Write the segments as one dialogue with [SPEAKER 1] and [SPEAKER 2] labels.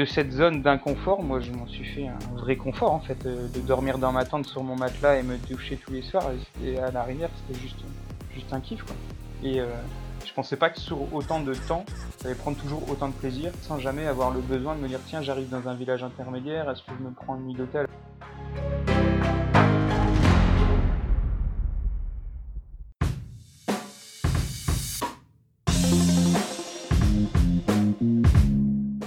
[SPEAKER 1] de cette zone d'inconfort, moi je m'en suis fait un vrai confort en fait, de dormir dans ma tente sur mon matelas et me doucher tous les soirs. À la rivière, c'était juste, juste un kiff quoi. Et euh, je pensais pas que sur autant de temps, ça allait prendre toujours autant de plaisir sans jamais avoir le besoin de me dire tiens, j'arrive dans un village intermédiaire, est-ce que je me prends une nuit d'hôtel?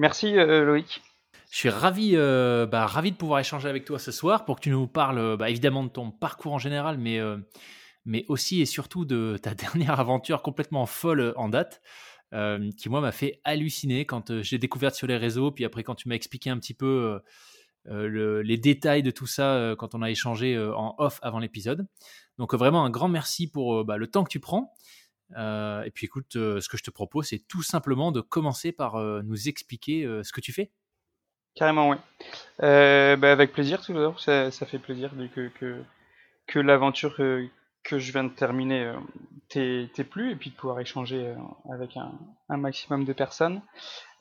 [SPEAKER 1] Merci euh, Loïc.
[SPEAKER 2] Je suis ravi, euh, bah, ravi de pouvoir échanger avec toi ce soir pour que tu nous parles bah, évidemment de ton parcours en général, mais, euh, mais aussi et surtout de ta dernière aventure complètement folle en date, qui moi m'a fait halluciner quand j'ai découvert sur les réseaux, puis après quand tu m'as expliqué un petit peu les détails de tout ça quand on a échangé en off avant l'épisode. Donc vraiment un grand merci pour bah, le temps que tu prends. Euh, et puis écoute, euh, ce que je te propose, c'est tout simplement de commencer par euh, nous expliquer ce que tu fais.
[SPEAKER 1] Carrément, oui. Bah, avec plaisir, tout d'abord, ça, fait plaisir que, l'aventure que je viens de terminer t'ait plu et puis de pouvoir échanger avec un, un, maximum de personnes.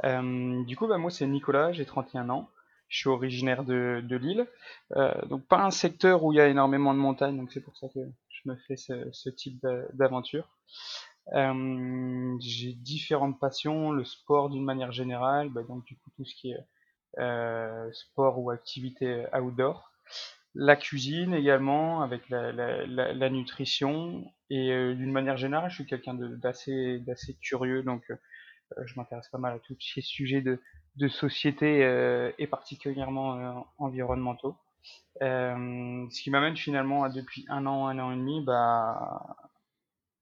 [SPEAKER 1] du coup, bah, moi, c'est Nicolas, j'ai 31 ans. Je suis originaire de, de Lille, donc pas un secteur où il y a énormément de montagnes, donc c'est pour ça que je me fais ce, type d'aventure. Euh, j'ai différentes passions, le sport d'une manière générale, bah, donc du coup tout ce qui est euh, sport ou activité outdoor, la cuisine également avec la, nutrition et euh, d'une manière générale je suis quelqu'un d'assez d'assez curieux donc euh, je m'intéresse pas mal à tous ces sujets de, société euh, et particulièrement environnementaux. Ce qui m'amène finalement à depuis un an, un an et demi, bah,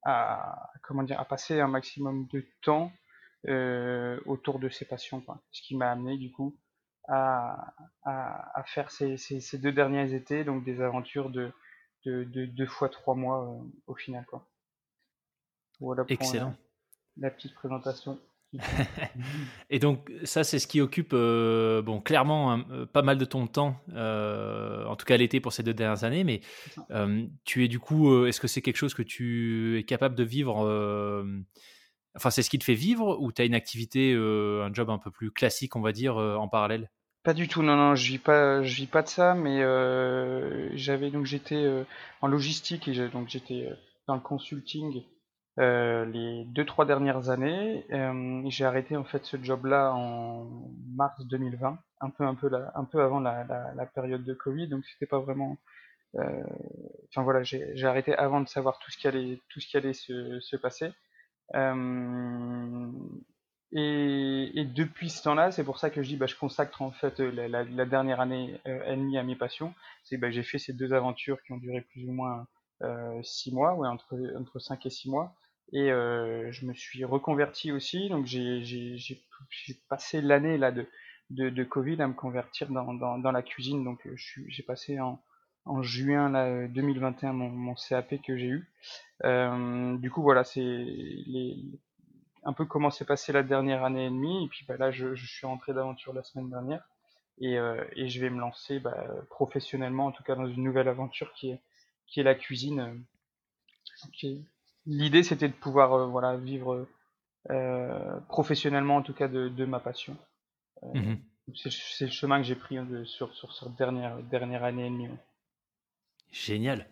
[SPEAKER 1] à, comment dire, à passer un maximum de temps euh, autour de ses passions. Quoi. Ce qui m'a amené du coup à, à, à faire ces, ces, ces, deux derniers étés, donc des aventures de, de, de deux fois trois mois euh, au final. Quoi.
[SPEAKER 2] Voilà pour Excellent.
[SPEAKER 1] La, la petite présentation.
[SPEAKER 2] et donc ça, c'est ce qui occupe euh, bon clairement hein, euh, pas mal de ton temps, euh, en tout cas l'été pour ces deux dernières années. Mais euh, tu es du coup, est-ce que c'est quelque chose que tu es capable de vivre Enfin, c'est ce qui te fait vivre ou tu as une activité, un job un peu plus classique, on va dire, en parallèle?
[SPEAKER 1] Pas du tout. Non, non, je vis pas, je vis pas de ça. Mais j'avais donc j'étais en logistique et donc j'étais dans le consulting euh, les deux trois dernières années. Euh, j'ai arrêté en fait ce job-là en mars 2020, un peu un peu un peu avant la, période de Covid, donc c'était pas vraiment. Euh, enfin voilà, j'ai arrêté avant de savoir tout ce qui allait tout ce qui allait se, se passer. Et, depuis ce temps-là, c'est pour ça que je dis, bah, je consacre en fait la, dernière année et demie à mes passions. C'est bah, j'ai fait ces deux aventures qui ont duré plus ou moins euh, six mois, ouais, entre entre cinq et six mois. Et euh, je me suis reconverti aussi, donc j'ai passé l'année là de, de, de, Covid à me convertir dans, dans, dans la cuisine. Donc euh, j'ai passé en, en juin là, 2021 mon, mon CAP que j'ai eu. Euh, du coup voilà, c'est les, un peu comment s'est passé la dernière année et demie. Et puis bah, là, je, je suis rentré d'aventure la semaine dernière et, euh, et je vais me lancer bah, professionnellement, en tout cas dans une nouvelle aventure qui est, qui est la cuisine. Qui l'idée c'était de pouvoir euh, voilà vivre euh, professionnellement en tout cas de, de ma passion. Euh, mmh c'est le chemin que j'ai pris de, sur, sur cette dernière, dernière année et demie.
[SPEAKER 2] Génial.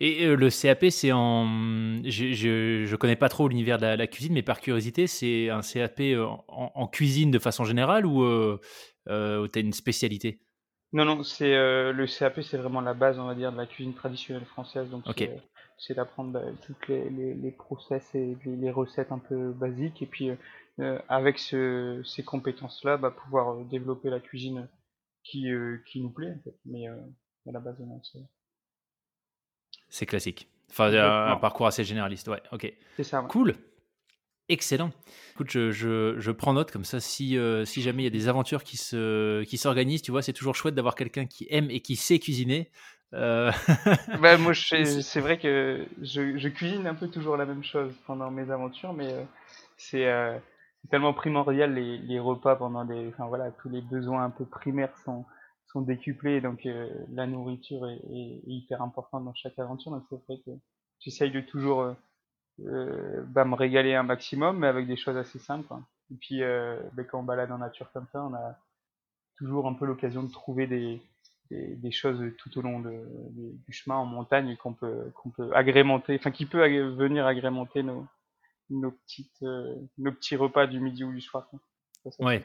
[SPEAKER 2] Et le CAP, c'est en. Je, je, connais pas trop l'univers de la, la, cuisine, mais par curiosité, c'est un CAP en, en, cuisine de façon générale ou tu as une spécialité?
[SPEAKER 1] Non, non, c'est le CAP, c'est vraiment la base, on va dire, de la cuisine traditionnelle française. Donc. C'est, d'apprendre bah, toutes les, les, les process et les, les recettes un peu basiques. Et puis, euh, euh, avec ce, ces compétences-là, bah, pouvoir euh, développer la cuisine qui, euh, qui nous plaît, en fait. Mais euh, à la base, c'est,
[SPEAKER 2] C'est classique. Enfin, un, parcours assez généraliste. Ouais, ok.
[SPEAKER 1] c'est ça. ouais.
[SPEAKER 2] Cool. Excellent. Écoute, je, je, je prends note comme ça. Si, euh, si jamais il y a des aventures qui se, qui s'organisent, tu vois, c'est toujours chouette d'avoir quelqu'un qui aime et qui sait cuisiner. Euh,
[SPEAKER 1] Bah, moi, c'est vrai que je, je cuisine un peu toujours la même chose pendant mes aventures, mais euh, c'est euh, tellement primordial les, les repas pendant des, enfin voilà, tous les besoins un peu primaires sont sont décuplés, donc euh, la nourriture est, est- est hyper importante dans chaque aventure. Donc c'est vrai que j'essaye de toujours euh, euh, bah, me régaler un maximum, mais avec des choses assez simples. quoi. Et puis euh, bah, quand on balade en nature comme ça, on a toujours un peu l'occasion de trouver des, des, des choses tout au long de, de- du chemin en montagne qu'on peut, qu'on peut agrémenter, enfin qui peut agré- venir agrémenter nos, nos, petites, euh, nos petits repas du midi ou du soir. Ça, ça,
[SPEAKER 2] Ouais.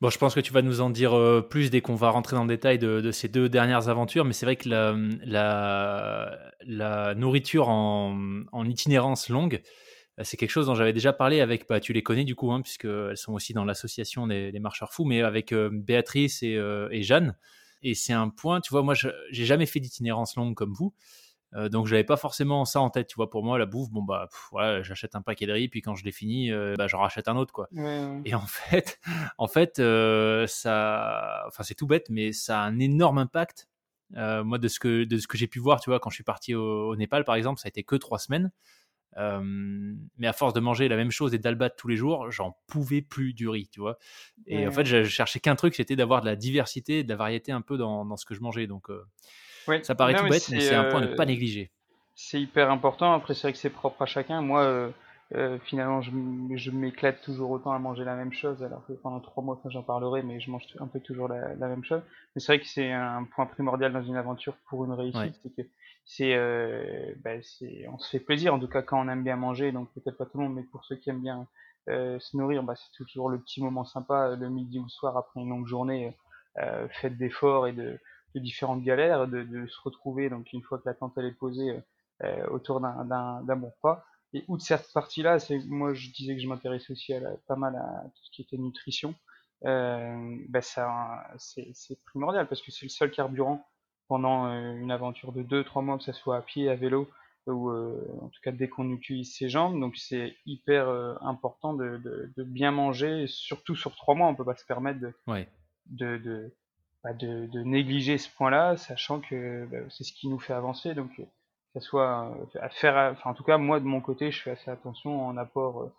[SPEAKER 2] Bon, je pense que tu vas nous en dire euh, plus dès qu'on va rentrer dans le détail de, de ces deux dernières aventures, mais c'est vrai que la, la, la nourriture en, en itinérance longue, c'est quelque chose dont j'avais déjà parlé avec, bah, tu les connais du coup, hein, puisqu'elles sont aussi dans l'association des, des marcheurs fous, mais avec euh, Béatrice et, euh, et Jeanne. Et c'est un point, tu vois, moi, je- j'ai jamais fait d'itinérance longue comme vous. Euh, donc j'avais pas forcément ça en tête, tu vois. Pour moi, la bouffe, bon bah, pff, voilà, j'achète un paquet de riz, puis quand je l'ai fini, euh, bah, j'en rachète un autre, quoi.
[SPEAKER 1] Ouais, ouais.
[SPEAKER 2] Et en fait, en fait, euh, ça, enfin c'est tout bête, mais ça a un énorme impact. Euh, moi, de ce que de ce que j'ai pu voir, tu vois, quand je suis parti au, au Népal, par exemple, ça a été que trois semaines. Euh, mais à force de manger la même chose et d'albat tous les jours, j'en pouvais plus du riz, tu vois. Et
[SPEAKER 1] Ouais,
[SPEAKER 2] en fait, je cherchais qu'un truc, c'était d'avoir de la diversité, de la variété un peu dans, dans ce que je mangeais. Donc, euh,
[SPEAKER 1] Ouais.
[SPEAKER 2] ça paraît
[SPEAKER 1] Non,
[SPEAKER 2] tout
[SPEAKER 1] mais
[SPEAKER 2] bête, mais c'est un point à ne
[SPEAKER 1] euh,
[SPEAKER 2] pas négliger.
[SPEAKER 1] C'est hyper important. Après, c'est vrai que c'est propre à chacun. Moi, euh, finalement, je, je m'éclate toujours autant à manger la même chose. Alors que pendant trois mois, enfin, j'en parlerai, mais je mange un peu toujours la, la même chose. Mais c'est vrai que c'est un point primordial dans une aventure pour une réussite,
[SPEAKER 2] Ouais.
[SPEAKER 1] c'est que c'est, euh, bah, c'est, on se fait plaisir. En tout cas, quand on aime bien manger, donc peut-être pas tout le monde, mais pour ceux qui aiment bien euh, se nourrir, bah, c'est toujours le petit moment sympa, euh, le midi ou le soir après une longue journée euh, faite d'efforts et de, de différentes galères, de, de se retrouver. Donc une fois que la tente elle est posée. autour d'un d'un d'un bon repas. Et outre cette partie-là, c'est moi je disais que je m'intéressais aussi à la- pas mal à tout ce qui était nutrition. Euh, bah ça, c'est primordial parce que c'est le seul carburant pendant euh, une aventure de 2-3 mois, que ce soit à pied, à vélo ou euh, en tout cas dès qu'on utilise ses jambes. Donc c'est hyper euh, important de, de, de bien manger, surtout sur 3 mois. On peut pas se permettre de,
[SPEAKER 2] Ouais.
[SPEAKER 1] de, de, bah, de, négliger ce point-là, sachant que bah, c'est ce qui nous fait avancer. Donc, ça soit euh, à faire, enfin en tout cas moi de mon côté, je fais assez attention en apport euh,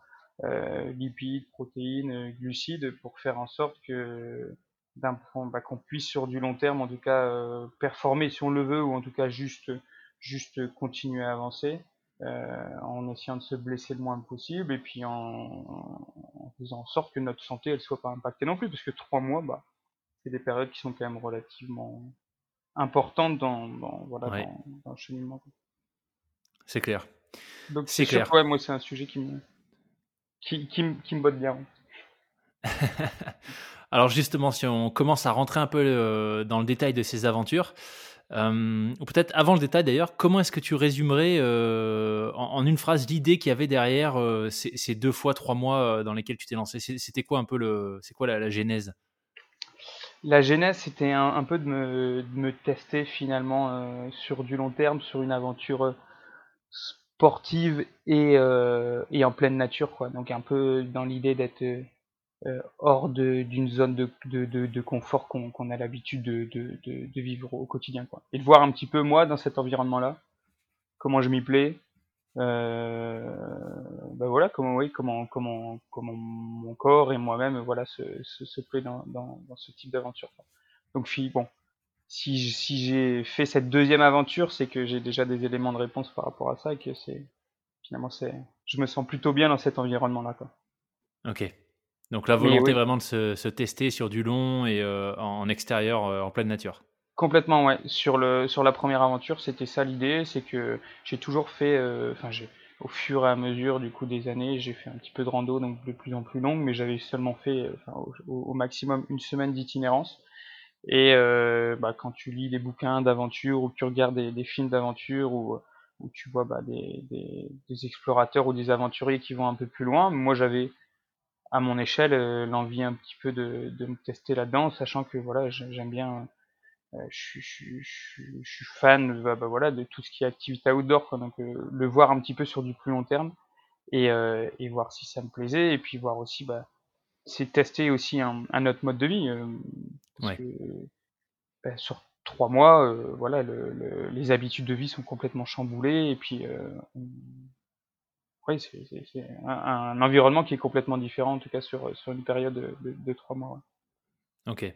[SPEAKER 1] euh, lipides, protéines, euh, glucides pour faire en sorte que d'un point, bah, qu'on puisse sur du long terme, en tout cas euh, performer si on le veut, ou en tout cas juste juste continuer à avancer. euh, en essayant de se blesser le moins possible et puis en, en faisant en sorte que notre santé elle soit pas impactée non plus parce que trois mois bah c'est des périodes qui sont quand même relativement importantes dans, dans voilà
[SPEAKER 2] Ouais.
[SPEAKER 1] dans, dans le cheminement.
[SPEAKER 2] C'est clair.
[SPEAKER 1] Donc
[SPEAKER 2] C'est clair.
[SPEAKER 1] ouais, moi c'est un sujet qui me qui, qui, me- qui me botte bien.
[SPEAKER 2] Alors justement, si on commence à rentrer un peu euh, dans le détail de ces aventures, euh, ou peut-être avant le détail d'ailleurs, comment est-ce que tu résumerais euh, en, en une phrase l'idée qu'il y avait derrière euh, ces, ces deux fois trois mois dans lesquels tu t'es lancé? C'était quoi un peu le, c'est quoi la, la genèse?
[SPEAKER 1] La genèse c'était un, un peu de me, de me tester finalement sur du long terme, sur une aventure sportive et, euh, et en pleine nature quoi. Donc un peu dans l'idée d'être euh, euh, hors d'une zone de, de, de, confort qu'on a l'habitude de, vivre au quotidien. Quoi. Et de voir un petit peu moi dans cet environnement-là, comment je m'y plais, euh, ben voilà, comment, oui, comment, comment, comment mon corps et moi-même voilà, se, se, se plaît dans, dans, ce type d'aventure. Donc bon, si, j'ai fait cette deuxième aventure, c'est que j'ai déjà des éléments de réponse par rapport à ça et que c'est finalement c'est, je me sens plutôt bien dans cet environnement-là. Quoi.
[SPEAKER 2] Ok. Donc la volonté
[SPEAKER 1] oui.
[SPEAKER 2] vraiment de se, se tester sur du long et euh, en, extérieur, euh, en pleine nature.
[SPEAKER 1] Complètement, ouais. Sur le sur la première aventure, c'était ça l'idée, c'est que j'ai toujours fait, euh, enfin j'ai au fur et à mesure du coup des années, j'ai fait un petit peu de rando, donc de plus en plus longue, mais j'avais seulement fait, euh, au maximum une semaine d'itinérance. Et euh, bah, quand tu lis des bouquins d'aventure ou que tu regardes des, films d'aventure ou où tu vois bah, des, des, des, explorateurs ou des aventuriers qui vont un peu plus loin, moi j'avais à mon échelle euh, l'envie un petit peu de, de me tester là-dedans, sachant que voilà j'aime bien, euh, je, suis fan bah, bah, voilà de tout ce qui est activité outdoor, quoi, donc euh, le voir un petit peu sur du plus long terme et, et voir si ça me plaisait et puis voir aussi bah, c'est tester aussi un, un, autre mode de vie.
[SPEAKER 2] Ouais.
[SPEAKER 1] Que, bah, sur trois mois, euh, voilà, le, le, les habitudes de vie sont complètement chamboulées et puis euh, c'est un, un, environnement qui est complètement différent en tout cas sur, sur une période de, de, de trois mois.
[SPEAKER 2] Ouais. Ok.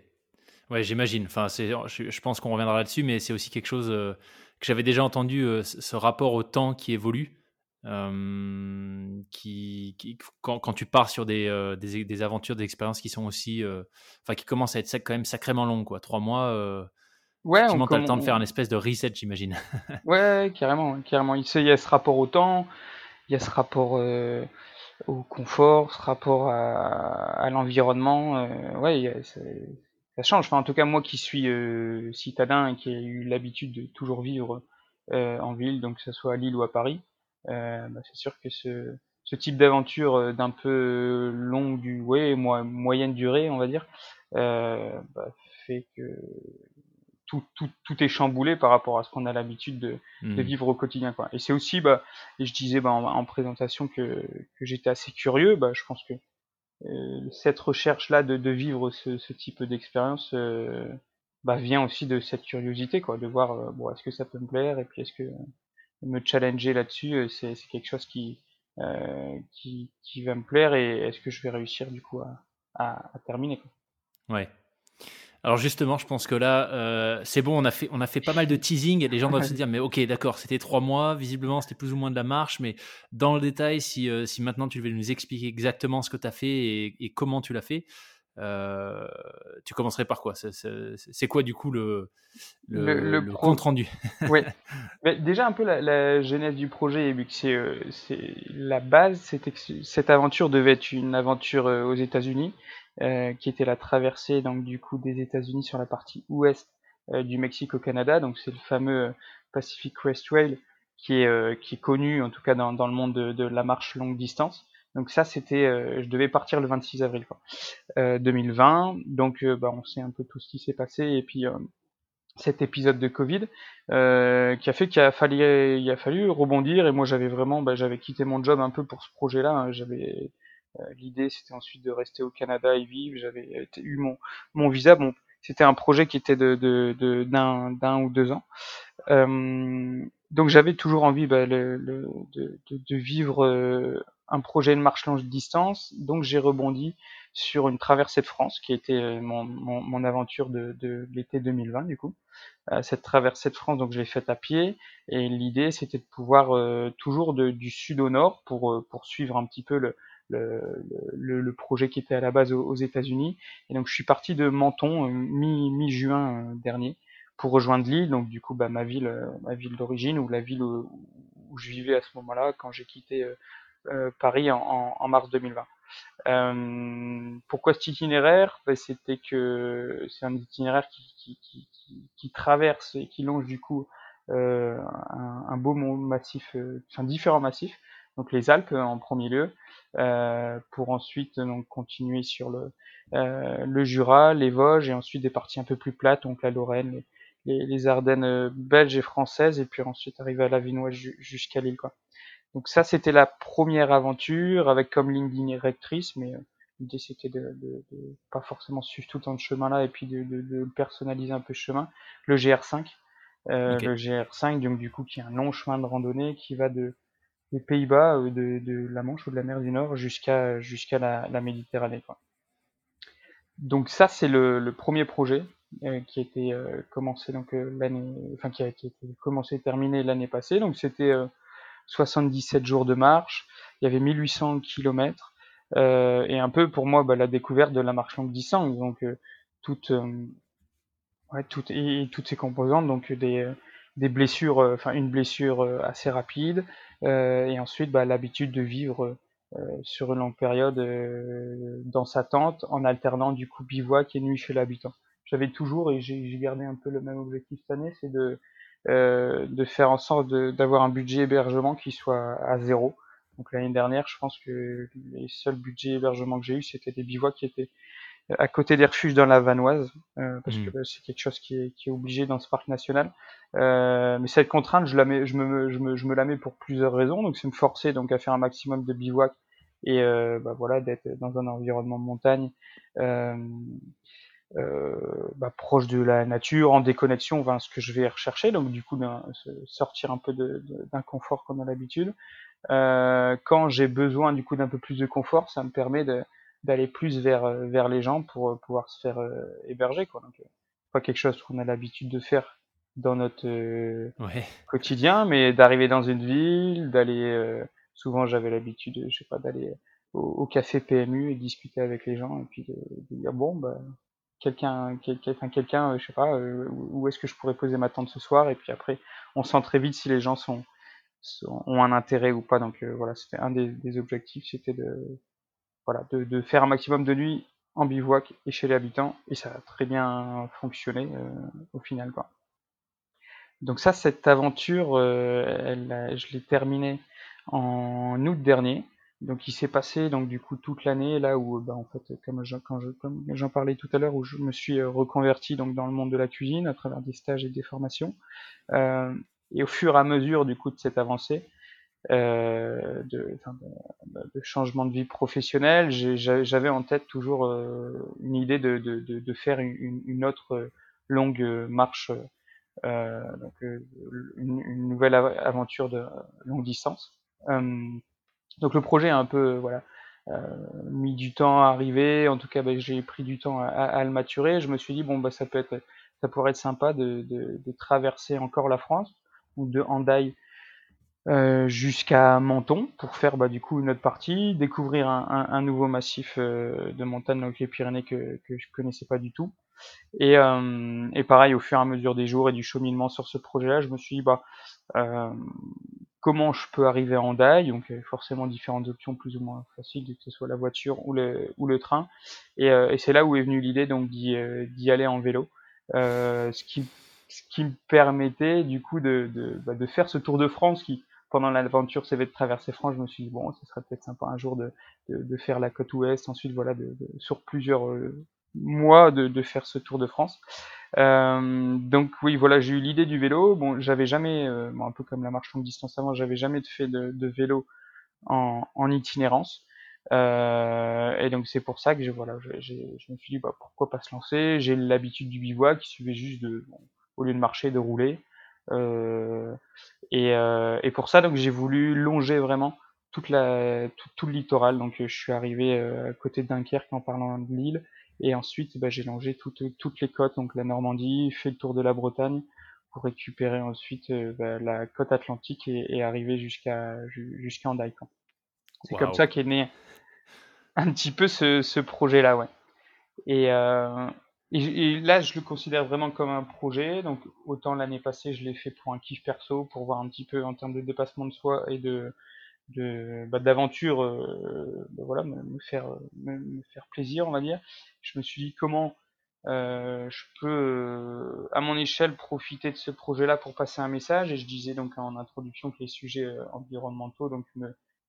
[SPEAKER 2] Ouais, j'imagine. Enfin, je, je pense qu'on reviendra là-dessus, mais c'est aussi quelque chose euh, que j'avais déjà entendu, euh, ce rapport au temps qui évolue. Euh, qui, qui quand, quand, tu pars sur des, euh, des, des, aventures, des expériences qui sont aussi, euh, enfin, qui commencent à être quand même sacrément longues, quoi. Trois mois,
[SPEAKER 1] ouais,
[SPEAKER 2] tu as le temps de faire un espèce de reset, j'imagine.
[SPEAKER 1] ouais, carrément, carrément. Il y a ce rapport au temps, il y a ce rapport au confort, ce rapport à, à l'environnement. ouais, ça change. Enfin, en tout cas, moi qui suis citadin et qui ai eu l'habitude de toujours vivre en ville, donc que ce soit à Lille ou à Paris, bah, c'est sûr que ce, ce type d'aventure euh, d'un peu longue du ouais, moi, moyenne durée, on va dire, euh, bah, fait que tout, tout, tout, est chamboulé par rapport à ce qu'on a l'habitude de, mmh. de, vivre au quotidien. Quoi. Et c'est aussi, bah, et je disais bah, en, en présentation que, que j'étais assez curieux, bah, je pense que euh, cette recherche-là de, de, vivre ce, ce type d'expérience euh, bah, vient aussi de cette curiosité, quoi, de voir euh, bon, est-ce que ça peut me plaire et puis est-ce que me challenger là-dessus, euh, c'est quelque chose qui, euh, qui, qui, va me plaire et est-ce que je vais réussir du coup à, à, à terminer quoi.
[SPEAKER 2] Ouais. Alors justement, je pense que là, euh, c'est bon, on a, fait, on a fait pas mal de teasing. Les gens doivent se dire, mais ok, d'accord, c'était trois mois, visiblement, c'était plus ou moins de la marche, mais dans le détail, si, euh, si maintenant tu veux nous expliquer exactement ce que tu as fait et, et, comment tu l'as fait, euh, tu commencerais par quoi? C'est quoi du coup le, le, le, le, le compte rendu?
[SPEAKER 1] Oui, déjà un peu la, la, genèse du projet, vu que c'est euh, la base, cette, cette aventure devait être une aventure euh, aux États-Unis, qui était la traversée donc du coup des États-Unis sur la partie ouest du Mexique au Canada, donc c'est le fameux Pacific Crest Trail qui est, qui est connu en tout cas dans, dans le monde de, de la marche longue distance. Donc ça, c'était, euh, je devais partir le 26 avril quoi, euh, 2020. Donc euh, bah, on sait un peu tout ce qui s'est passé et puis cet épisode de Covid qui a fait qu'il a fallu, il a fallu rebondir et moi j'avais vraiment, bah, j'avais quitté mon job un peu pour ce projet-là. Hein. J'avais l'idée, c'était ensuite de rester au Canada et vivre. J'avais eu mon mon visa. Bon, c'était un projet qui était de de d'un d'un ou deux ans. Euh, donc j'avais toujours envie bah, le, de, de, de, vivre euh, un projet de marche longue distance, donc j'ai rebondi sur une traversée de France qui était euh, mon, mon, mon aventure de, de l'été 2020 du coup. Euh, cette traversée de France, donc je l'ai faite à pied et l'idée c'était de pouvoir euh, toujours du sud au nord pour, pour suivre un petit peu le, le, le, projet qui était à la base aux, États-Unis. Et donc je suis parti de Menton mi, mi-juin dernier pour rejoindre Lille, donc du coup bah, ma ville, ma ville d'origine ou la ville où, je vivais à ce moment-là quand j'ai quitté euh, Paris en, mars 2020. Euh, pourquoi cet itinéraire? Ben, C'était que c'est un itinéraire qui, traverse et qui longe du coup euh, un, beau massif, euh, enfin différents massifs, donc les Alpes en premier lieu, euh, pour ensuite donc continuer sur le, euh, Jura, les Vosges et ensuite des parties un peu plus plates, donc la Lorraine, les Ardennes belges et françaises, et puis ensuite arriver à la Vinoise jusqu'à Lille quoi. Donc ça, c'était la première aventure avec comme ligne directrice, mais euh, l'idée c'était de, de, de, pas forcément suivre tout le temps de chemin-là et puis de, de, personnaliser un peu ce chemin. Le GR5, euh, okay. le GR5, donc du coup qui est un long chemin de randonnée qui va de des Pays-Bas, euh, de, de, la Manche ou de la mer du Nord jusqu'à jusqu'à la, la, Méditerranée. Quoi. Donc ça c'est le, le, premier projet euh, qui a été euh, commencé donc l'année, enfin qui a, qui a, été commencé et terminé l'année passée. Donc c'était 77 jours de marche, il y avait 1800 km, euh, et un peu pour moi bah, la découverte de la marche longue distance, donc euh, euh, et, toutes ces composantes, donc des, des blessures, euh, enfin une blessure euh, assez rapide, euh, et ensuite bah, l'habitude de vivre sur une longue période dans sa tente en alternant du coup bivouac et nuit chez l'habitant. j'avais toujours et j'ai gardé un peu le même objectif cette année, c'est de euh, de faire en sorte d'avoir un budget hébergement qui soit à zéro. Donc l'année dernière, je pense que les seuls budgets hébergement que j'ai eu, c'était des bivouacs qui étaient à côté des refuges dans la Vanoise, euh, parce mmh. que c'est quelque chose qui est, qui est obligé dans ce parc national. Euh, mais cette contrainte, je, la mets, je, me, je, me, je me la mets pour plusieurs raisons. Donc c'est me forcer donc à faire un maximum de bivouac et euh, bah, voilà d'être dans un environnement de montagne. Euh, euh, bah, proche de la nature, en déconnexion, enfin, ce que je vais rechercher, donc du coup sortir un peu d'un confort qu'on a l'habitude. Euh, quand j'ai besoin du coup d'un peu plus de confort, ça me permet d'aller plus vers vers les gens pour euh, pouvoir se faire euh, héberger quoi. Donc pas quelque chose qu'on a l'habitude de faire dans notre quotidien, mais d'arriver dans une ville, d'aller souvent j'avais l'habitude, je sais pas, d'aller au, au, café PMU et discuter avec les gens et puis de, de dire bon bah quelqu'un, quelqu'un, quelqu'un, euh, je sais pas, euh, où est-ce que je pourrais poser ma tente ce soir, et puis après, on sent très vite si les gens sont, ont un intérêt ou pas. Donc euh, voilà, c'était un des, objectifs, c'était de, voilà, de, faire un maximum de nuit en bivouac et chez les habitants, et ça a très bien fonctionné au final, quoi. Donc ça, cette aventure, elle, je l'ai terminée en août dernier. Donc il s'est passé donc du coup toute l'année là où bah, en fait comme j'en quand j'en parlais tout à l'heure où je me suis euh, reconverti donc dans le monde de la cuisine à travers des stages et des formations euh, et au fur et à mesure du coup de cette avancée euh, de, de, de, changement de vie professionnelle j'avais en tête toujours euh, une idée de, de, de faire une, une, autre longue marche euh, donc une, une, nouvelle aventure de longue distance donc le projet a un peu voilà euh, mis du temps à arriver. En tout cas, bah, j'ai pris du temps à, à, le maturer. Je me suis dit bon bah ça peut être, ça pourrait être sympa de, de, de traverser encore la France ou de Handaï euh, jusqu'à Menton pour faire bah, du coup une autre partie, découvrir un, nouveau massif euh, de montagne donc les Pyrénées que, que je connaissais pas du tout. Et, euh, et pareil, au fur et à mesure des jours et du cheminement sur ce projet-là, je me suis dit bah comment je peux arriver à Hendaye, donc a forcément différentes options plus ou moins faciles, que ce soit la voiture ou le, ou le train. Et, euh, et c'est là où est venue l'idée donc d'y, euh, d'y aller en vélo, euh, ce, qui, ce qui me permettait du coup de, de, bah, de faire ce Tour de France qui, pendant l'aventure CV de traverser France, je me suis dit bon, ce serait peut-être sympa un jour de, de, de, faire la côte ouest, ensuite voilà, de, sur plusieurs mois de, de faire ce Tour de France. Euh, donc oui, voilà, j'ai eu l'idée du vélo. Bon, j'avais jamais, euh, bon, un peu comme la marche longue distance avant, j'avais jamais fait de, de vélo en, en itinérance. Euh, et donc c'est pour ça que je, voilà, je, je me suis dit bah, pourquoi pas se lancer? J'ai l'habitude du bivouac qui suivait juste de, bon, au lieu de marcher, de rouler. Euh, et, euh, et, pour ça donc j'ai voulu longer vraiment toute la, tout, tout le littoral. Donc je suis arrivé à côté de Dunkerque en parlant de l'île. Et ensuite, bah, j'ai longé toutes, toutes les côtes, donc la Normandie, fait le tour de la Bretagne pour récupérer ensuite euh, bah, la côte atlantique et, et arriver jusqu'à jusqu'à Andai. C'est comme ça qu'est né un petit peu ce, ce projet-là, ouais. Et, euh, et, et, là, je le considère vraiment comme un projet. Donc, autant l'année passée, je l'ai fait pour un kiff perso, pour voir un petit peu en termes de dépassement de soi et de de bah, d'aventure euh, bah, voilà me, me faire plaisir on va dire. Je me suis dit comment euh, je peux euh, à mon échelle profiter de ce projet là pour passer un message. Et je disais donc en introduction que les sujets euh, environnementaux donc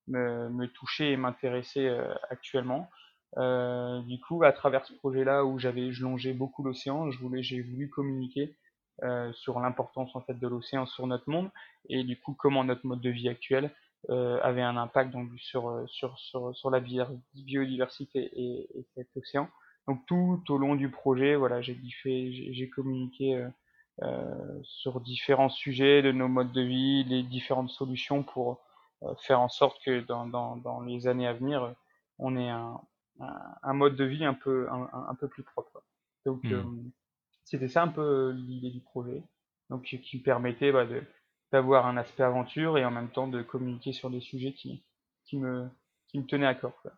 [SPEAKER 1] me touchaient et m'intéressaient euh, actuellement. Du coup à travers ce projet là où j'avais je longeais beaucoup l'océan je voulais j'ai voulu communiquer sur l'importance en fait de l'océan sur notre monde. Et du coup comment notre mode de vie actuel euh, avait un impact donc sur euh, sur sur, sur la biodiversité et, et, cet océan. Donc tout au long du projet, voilà, j'ai j'ai communiqué euh, euh, sur différents sujets de nos modes de vie, les différentes solutions pour euh, faire en sorte que dans, dans, dans les années à venir, on ait un, un, un mode de vie un peu un, un peu plus propre. Donc mmh. c'était ça un peu l'idée du projet, donc qui me permettait bah, de d'avoir un aspect aventure et en même temps de communiquer sur des sujets qui, qui, me, qui me tenaient à cœur. Quoi.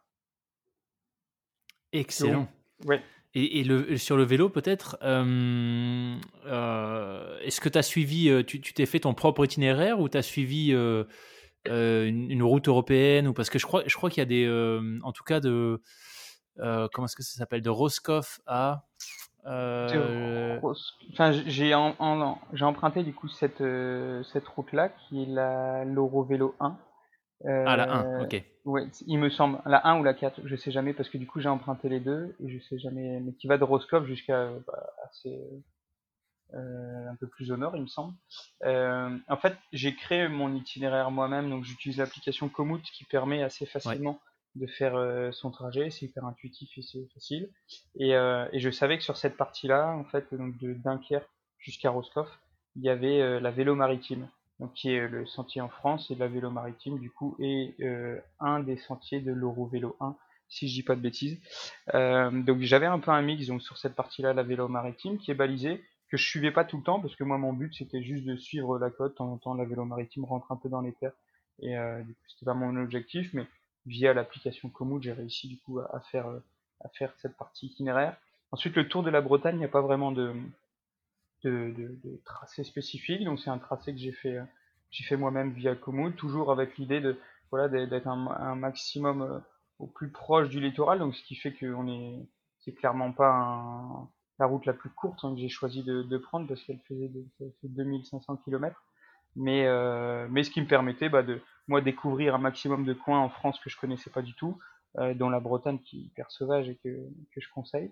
[SPEAKER 2] Excellent.
[SPEAKER 1] ouais.
[SPEAKER 2] Et, et le, sur le vélo, peut-être, euh, euh, est-ce que tu as suivi, euh, tu t'es fait ton propre itinéraire ou tu as suivi euh, euh, une, une, route européenne ou Parce que je crois, je crois qu'il y a des, euh, en tout cas, de, comment est-ce que ça s'appelle, de Roscoff à,
[SPEAKER 1] Enfin, j'ai emprunté du coup cette, cette route-là qui est la l'Eurovélo 1.
[SPEAKER 2] ah, la 1, ok.
[SPEAKER 1] Ouais, il me semble, la 1 ou la 4, je sais jamais, parce que du coup j'ai emprunté les deux, et je sais jamais, mais qui va de Roscoff jusqu'à bah, assez, euh, un peu plus au nord, il me semble. Euh, en fait, j'ai créé mon itinéraire moi-même, donc j'utilise l'application Komoot qui permet assez facilement de faire euh, son trajet, c'est hyper intuitif et c'est facile. Et, et, je savais que sur cette partie-là, en fait, donc de Dunkerque jusqu'à Roscoff, il y avait la vélo maritime, donc qui est le sentier en France et la vélo maritime du coup et un des sentiers de l'Eurovélo 1 si je dis pas de bêtises. donc j'avais un peu un mix donc sur cette partie-là, la vélo maritime, qui est balisée, que je suivais pas tout le temps parce que moi mon but c'était juste de suivre la côte. De temps en temps la vélo maritime rentre un peu dans les terres et euh, du coup c'était pas mon objectif, mais via l'application Komoot j'ai réussi du coup à, faire à faire cette partie itinéraire. Ensuite le tour de la Bretagne, il n'y a pas vraiment de de, de, tracé spécifique, donc c'est un tracé que j'ai fait j'ai fait moi-même via Komoot, toujours avec l'idée de voilà d'être un, maximum euh, au plus proche du littoral, donc ce qui fait qu'on est c'est clairement pas un la route la plus courte hein, que j'ai choisi de, prendre parce qu'elle faisait, 2500 km. Mais, euh, mais ce qui me permettait bah, de moi découvrir un maximum de coins en France que je connaissais pas du tout, euh, dont la Bretagne qui est hyper sauvage et que, que je conseille.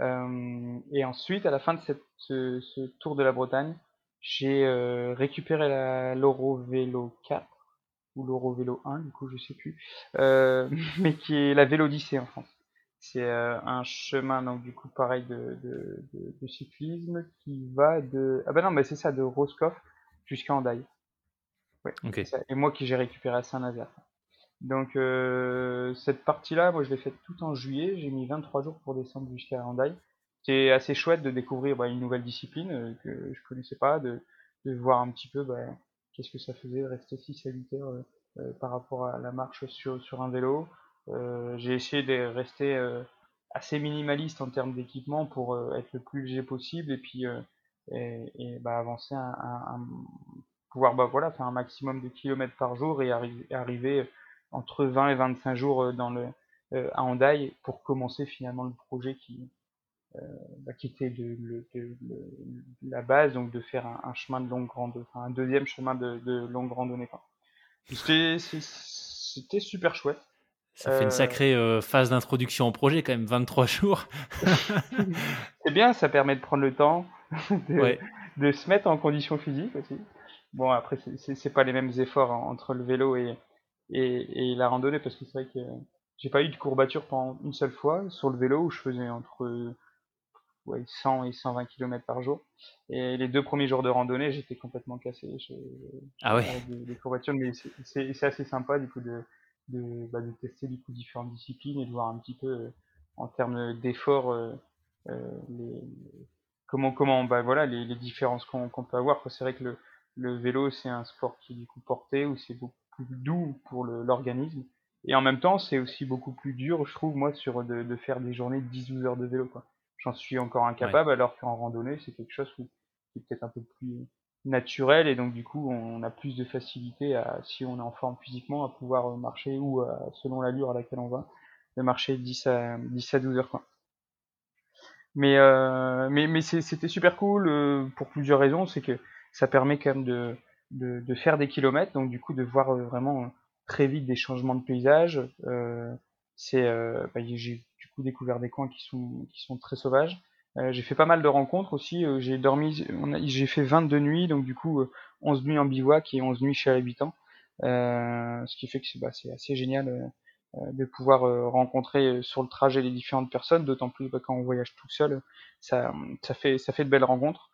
[SPEAKER 1] Euh, et ensuite, à la fin de cette, ce, tour de la Bretagne, j'ai récupéré la l'Euro Vélo 4 ou l'Euro Vélo 1, du coup je sais plus, mais qui est la Vélodyssée en France. C'est euh, un chemin, donc du coup, pareil de, de, de, cyclisme qui va de. Ah bah non, mais c'est ça, de Roscoff jusqu'à Andaille. Ouais, Et moi qui j'ai récupéré à Saint-Nazaire. Donc, euh, cette partie-là, moi je l'ai faite tout en juillet. J'ai mis 23 jours pour descendre jusqu'à Andaille. C'est assez chouette de découvrir bah, une nouvelle discipline euh, que je connaissais pas, de, de voir un petit peu bah, qu'est-ce que ça faisait de rester 6 à 8 heures par rapport à la marche sur, sur un vélo. Euh, j'ai essayé de rester assez minimaliste en termes d'équipement pour être le plus léger possible et puis et, et bah, avancer un, un, pouvoir bah, voilà faire un maximum de kilomètres par jour et arriver entre 20 et 25 jours dans le à Hendaye pour commencer finalement le projet qui bah, qui était de, de, la base donc de faire un, chemin de longue randonnée enfin un deuxième chemin de, de longue randonnée c'était super chouette
[SPEAKER 2] ça fait une euh. sacrée euh, phase d'introduction au projet, quand même, 23 jours.
[SPEAKER 1] c'est bien, ça permet de prendre le temps de, se mettre en condition physique aussi. Bon, après, c'est pas les mêmes efforts entre le vélo et, et, la randonnée, parce que c'est vrai que j'ai pas eu de courbature pendant une seule fois sur le vélo où je faisais entre 100 et 120 km par jour. Et les deux premiers jours de randonnée, j'étais complètement cassé.
[SPEAKER 2] ah ouais
[SPEAKER 1] des courbatures, mais c'est assez sympa du coup de de, bah, de tester du coup différentes disciplines et de voir un petit peu euh, en termes d'efforts euh, euh, comment comment bah voilà les, les différences qu'on peut avoir c'est vrai que le, le vélo c'est un sport qui est du coup porté où c'est beaucoup plus doux pour l'organisme. Et en même temps c'est aussi beaucoup plus dur je trouve moi sur de, de faire des journées de 10-12 heures de vélo quoi. J'en suis encore incapable alors qu'en randonnée c'est quelque chose qui est peut-être un peu plus naturel et donc du coup on a plus de facilité à si on est en forme physiquement à pouvoir marcher ou selon l'allure à laquelle on va de marcher 10 à 10 à 12 heures quoi. Mais euh, mais mais c'était super cool euh, pour plusieurs raisons, c'est que ça permet quand même de, de, de faire des kilomètres donc du coup de voir euh, vraiment très vite des changements de paysage c'est bah, j'ai du coup découvert des coins qui sont qui sont très sauvages euh, j'ai fait pas mal de rencontres aussi. Euh, j'ai dormi, j'ai fait 22 nuits, donc du coup 11 euh, nuits en bivouac et 11 nuits chez l'habitant. ce qui fait que c'est bah, assez génial de pouvoir rencontrer sur le trajet les différentes personnes, d'autant plus bah, quand on voyage tout seul, ça, ça, fait, ça fait de belles rencontres.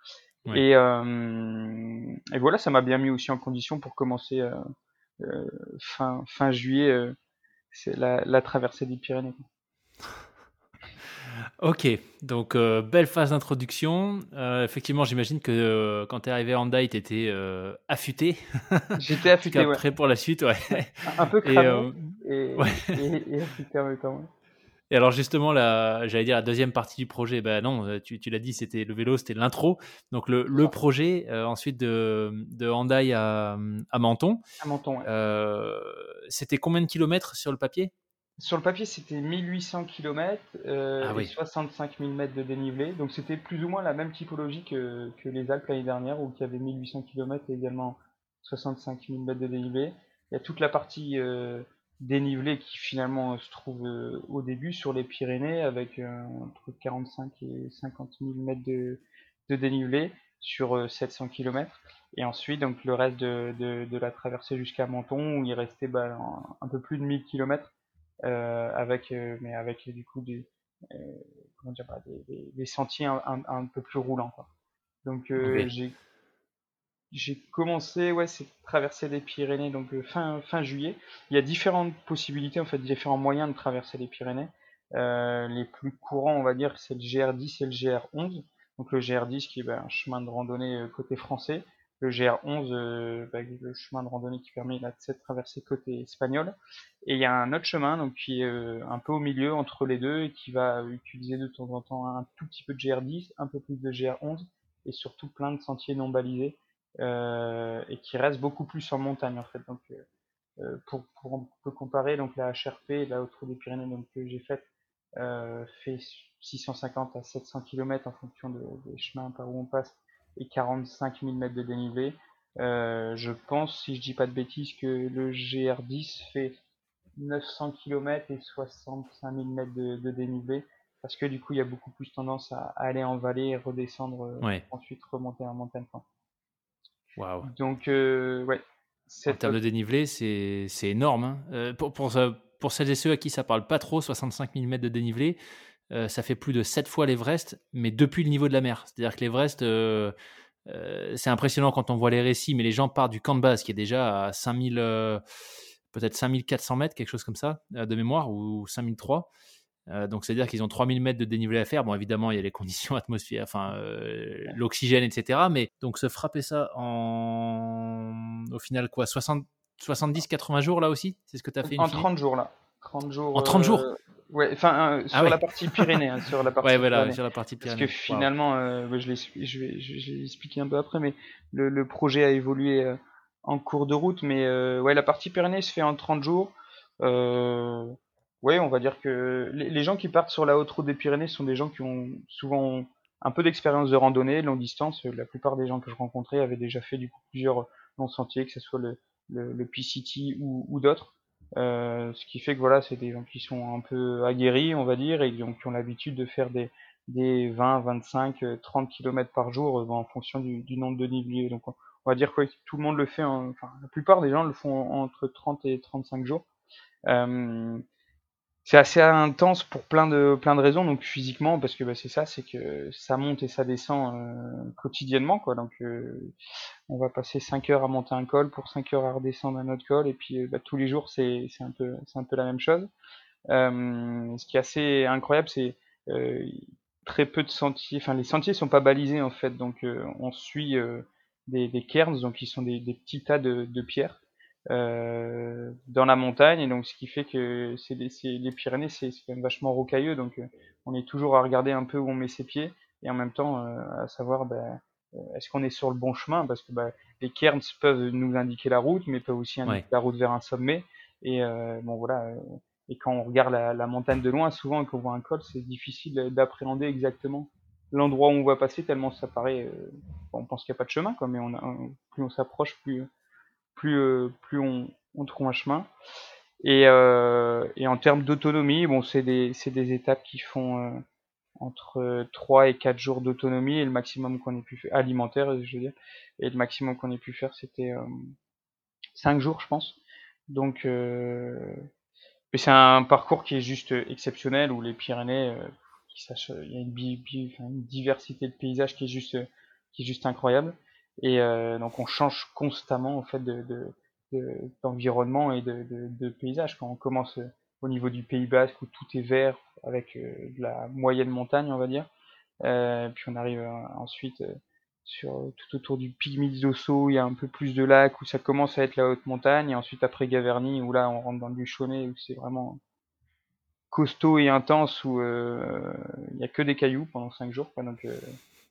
[SPEAKER 1] Et, et voilà, ça m'a bien mis aussi en condition pour commencer fin, fin juillet c'est la, la traversée des Pyrénées.
[SPEAKER 2] Ok, donc euh, belle phase d'introduction. Euh, effectivement, j'imagine que euh, quand tu es arrivé à Hyundai, tu étais affûté.
[SPEAKER 1] J'étais affûté,
[SPEAKER 2] ouais. Prêt pour la suite, ouais.
[SPEAKER 1] Un peu cramé et, et, affûté en même temps.
[SPEAKER 2] Et alors justement, j'allais dire la deuxième partie du projet, ben non, tu, tu l'as dit, c'était le vélo, c'était l'intro. Donc le, le projet, ensuite de, de à, à Menton.
[SPEAKER 1] À Menton,
[SPEAKER 2] C'était combien de kilomètres sur le papier?
[SPEAKER 1] Sur le papier, c'était 1800 km euh,
[SPEAKER 2] Ah oui.
[SPEAKER 1] et 65 000 mètres de dénivelé. Donc c'était plus ou moins la même typologie que, que les Alpes l'année dernière, où il y avait 1800 km et également 65 000 mètres de dénivelé. Il y a toute la partie euh, dénivelée qui finalement se trouve euh, au début sur les Pyrénées, avec euh, entre 45 et 50 000 mètres de, de dénivelé sur euh, 700 km. Et ensuite, donc le reste de, de, de la traversée jusqu'à Menton, où il restait bah, un, un peu plus de 1000 km euh, avec euh, mais avec du coup des euh, comment dire bah, des, des, des sentiers un, un, un, peu plus roulants quoi. Donc euh, j'ai j'ai commencé ouais c'est traverser les Pyrénées donc euh, fin fin juillet. Il y a différentes possibilités en fait différents moyens de traverser les Pyrénées. Euh, les plus courants on va dire c'est le GR10 et le GR11. Donc le GR10 qui est bah, un chemin de randonnée euh, côté français. Le GR11 euh, bah, le chemin de randonnée qui permet là, de traverser côté espagnol. Et il y a un autre chemin donc qui est un peu au milieu entre les deux et qui va utiliser de temps en temps un tout petit peu de GR10, un peu plus de GR11 et surtout plein de sentiers non balisés et qui reste beaucoup plus en montagne en fait. Donc euh, pour, pour un peu comparer, donc la HRP, la Haute Route des Pyrénées donc, que j'ai faite, euh, fait 650 à 700 km en fonction de, des chemins par où on passe et 45 000 mètres de dénivelé. Euh, je pense, si je dis pas de bêtises, que le GR10 fait 900 km et 65 000 mètres de, de, dénivelé parce que du coup il y a beaucoup plus tendance à, à aller en vallée et redescendre
[SPEAKER 2] Ouais.
[SPEAKER 1] ensuite remonter en montagne.
[SPEAKER 2] Waouh.
[SPEAKER 1] Donc euh, ouais.
[SPEAKER 2] En termes de dénivelé, c'est énorme. hein. Euh, pour, pour, celles et ceux à qui ça parle pas trop, 65 000 mètres de dénivelé, euh, ça fait plus de 7 fois l'Everest, mais depuis le niveau de la mer. C'est-à-dire que l'Everest, c'est impressionnant quand on voit les récits, mais les gens partent du camp de base qui est déjà à 5000, euh, peut-être 5400 mètres, quelque chose comme ça, de mémoire, ou 5003. Euh, donc, c'est-à-dire qu'ils ont 3000 mètres de dénivelé à faire. Bon, évidemment, il y a les conditions atmosphériques, enfin, euh, l'oxygène, etc. Mais donc, se frapper ça en. Au final, quoi 60 70-80 jours là aussi? C'est ce que tu as fait
[SPEAKER 1] en
[SPEAKER 2] in fine
[SPEAKER 1] 30 jours là. 30 jours.
[SPEAKER 2] En 30 jours?
[SPEAKER 1] euh, Ouais, enfin euh, sur
[SPEAKER 2] Ah ouais.
[SPEAKER 1] la partie Pyrénées, hein, sur la partie
[SPEAKER 2] Ouais, voilà,
[SPEAKER 1] Pyrénées.
[SPEAKER 2] sur la partie
[SPEAKER 1] Parce
[SPEAKER 2] Pyrénées.
[SPEAKER 1] que finalement, euh, je l'ai, je vais, je, vais expliquer un peu après, mais le, le projet a évolué en cours de route, mais ouais, la partie Pyrénées se fait en 30 jours. Ouais, on va dire que les, gens qui partent sur la haute route des Pyrénées sont des gens qui ont souvent un peu d'expérience de randonnée, longue distance. La plupart des gens que je rencontrais avaient déjà fait du coup plusieurs longs sentiers, que ce soit le, le, le PCT ou, ou d'autres. Euh, ce qui fait que voilà, c'est des gens qui sont un peu aguerris, on va dire, et qui ont, l'habitude de faire des, des 20, 25, euh, 30 km par jour euh, en fonction du, du nombre de niveaux. Donc on, va dire que tout le monde le fait, en, enfin la plupart des gens le font en- entre 30 et 35 jours. Euh, c'est assez intense pour plein de plein de raisons. Donc physiquement parce que bah, c'est ça c'est que ça monte et ça descend euh, quotidiennement quoi. Donc euh, on va passer 5 heures à monter un col pour 5 heures à redescendre un autre col. Et puis euh, bah, tous les jours c'est un peu un peu la même chose. Ce qui est assez incroyable c'est très peu de sentiers enfin les sentiers sont pas balisés en fait. Donc on suit des, des cairns. Donc qui sont des, petits tas de pierres euh, dans la montagne. Et donc ce qui fait que c'est les Pyrénées c'est quand même vachement rocailleux. Donc euh, on est toujours à regarder un peu où on met ses pieds. Et en même temps euh, à savoir ben, euh, est-ce qu'on est sur le bon chemin? Parce que ben, les cairns peuvent nous indiquer la route mais peuvent aussi indiquer
[SPEAKER 2] Ouais.
[SPEAKER 1] la route vers un sommet. Et euh, bon voilà euh, et quand on regarde la, la montagne de loin souvent quand on voit un col c'est difficile d'appréhender exactement l'endroit où on va passer tellement ça paraît euh, on pense qu'il n'y a pas de chemin quoi mais on a, plus on s'approche plus plus, euh, plus on, trouve un chemin. Et, euh, et en termes d'autonomie, bon, c'est des, des étapes qui font euh, entre 3 et 4 jours d'autonomie, et le maximum qu'on ait pu faire, alimentaire, je veux dire, et le maximum qu'on ait pu faire, c'était euh, 5 jours, je pense. Donc, euh, c'est un parcours qui est juste exceptionnel, où les Pyrénées, il y a une, une diversité de paysages qui est juste, qui est juste incroyable. Et euh, donc on change constamment en fait de, de, d'environnement et de, de, paysage. Quand on commence euh, au niveau du Pays Basque où tout est vert avec euh, de la moyenne montagne, on va dire, euh, puis on arrive euh, ensuite euh, sur tout autour du Pic d'Osso, il y a un peu plus de lacs où ça commence à être la haute montagne, et ensuite après Gaverny où là on rentre dans le Luchonnet où c'est vraiment costaud et intense où euh, il y a que des cailloux pendant 5 jours. Euh,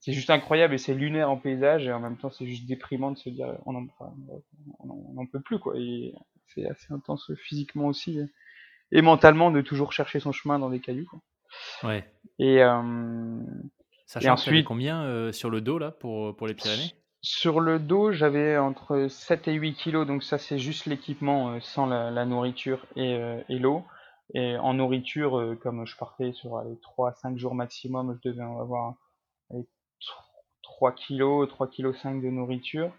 [SPEAKER 1] c'est juste incroyable et c'est lunaire en paysage et en même temps c'est juste déprimant de se dire on en, enfin, on en, on en peut plus quoi. Et c'est assez intense physiquement aussi. et mentalement de toujours chercher son chemin dans des cailloux. Quoi.
[SPEAKER 2] Ouais.
[SPEAKER 1] Et, euh,
[SPEAKER 2] et ensuite, combien euh, sur le dos là pour, pour les Pyrénées?
[SPEAKER 1] Sur le dos, j'avais entre 7 et 8 kilos, donc ça c'est juste l'équipement sans la, nourriture et, et l'eau. Et en nourriture, comme je partais sur allez, 3 à 5 jours maximum, je devais avoir 3 kg, 3 kg 5 de nourriture.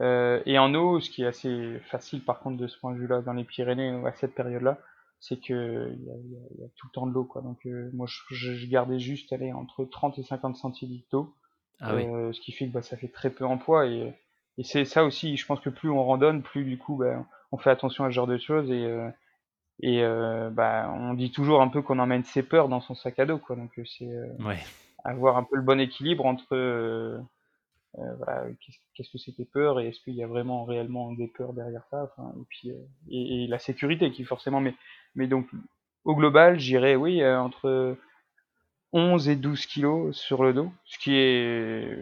[SPEAKER 1] Euh, et en eau, ce qui est assez facile par contre de ce point de vue-là dans les Pyrénées à cette période-là, c'est que il y, a, tout le temps de l'eau quoi. Donc euh, moi je, gardais juste aller entre 30 et 50 centilitres d'eau, ah euh, ce qui fait que bah, ça fait très peu en poids et, et c'est ça aussi. Je pense que plus on randonne, plus du coup bah, on fait attention à ce genre de choses et et bah on dit toujours un peu qu'on emmène ses peurs dans son sac à dos quoi. Donc c'est
[SPEAKER 2] ouais
[SPEAKER 1] avoir un peu le bon équilibre entre euh, euh, voilà, qu'est-ce que c'est tes peurs et est-ce qu'il y a vraiment réellement des peurs derrière ça et puis euh, et, la sécurité qui forcément mais mais donc au global j'irais oui entre 11 et 12 kilos sur le dos ce qui est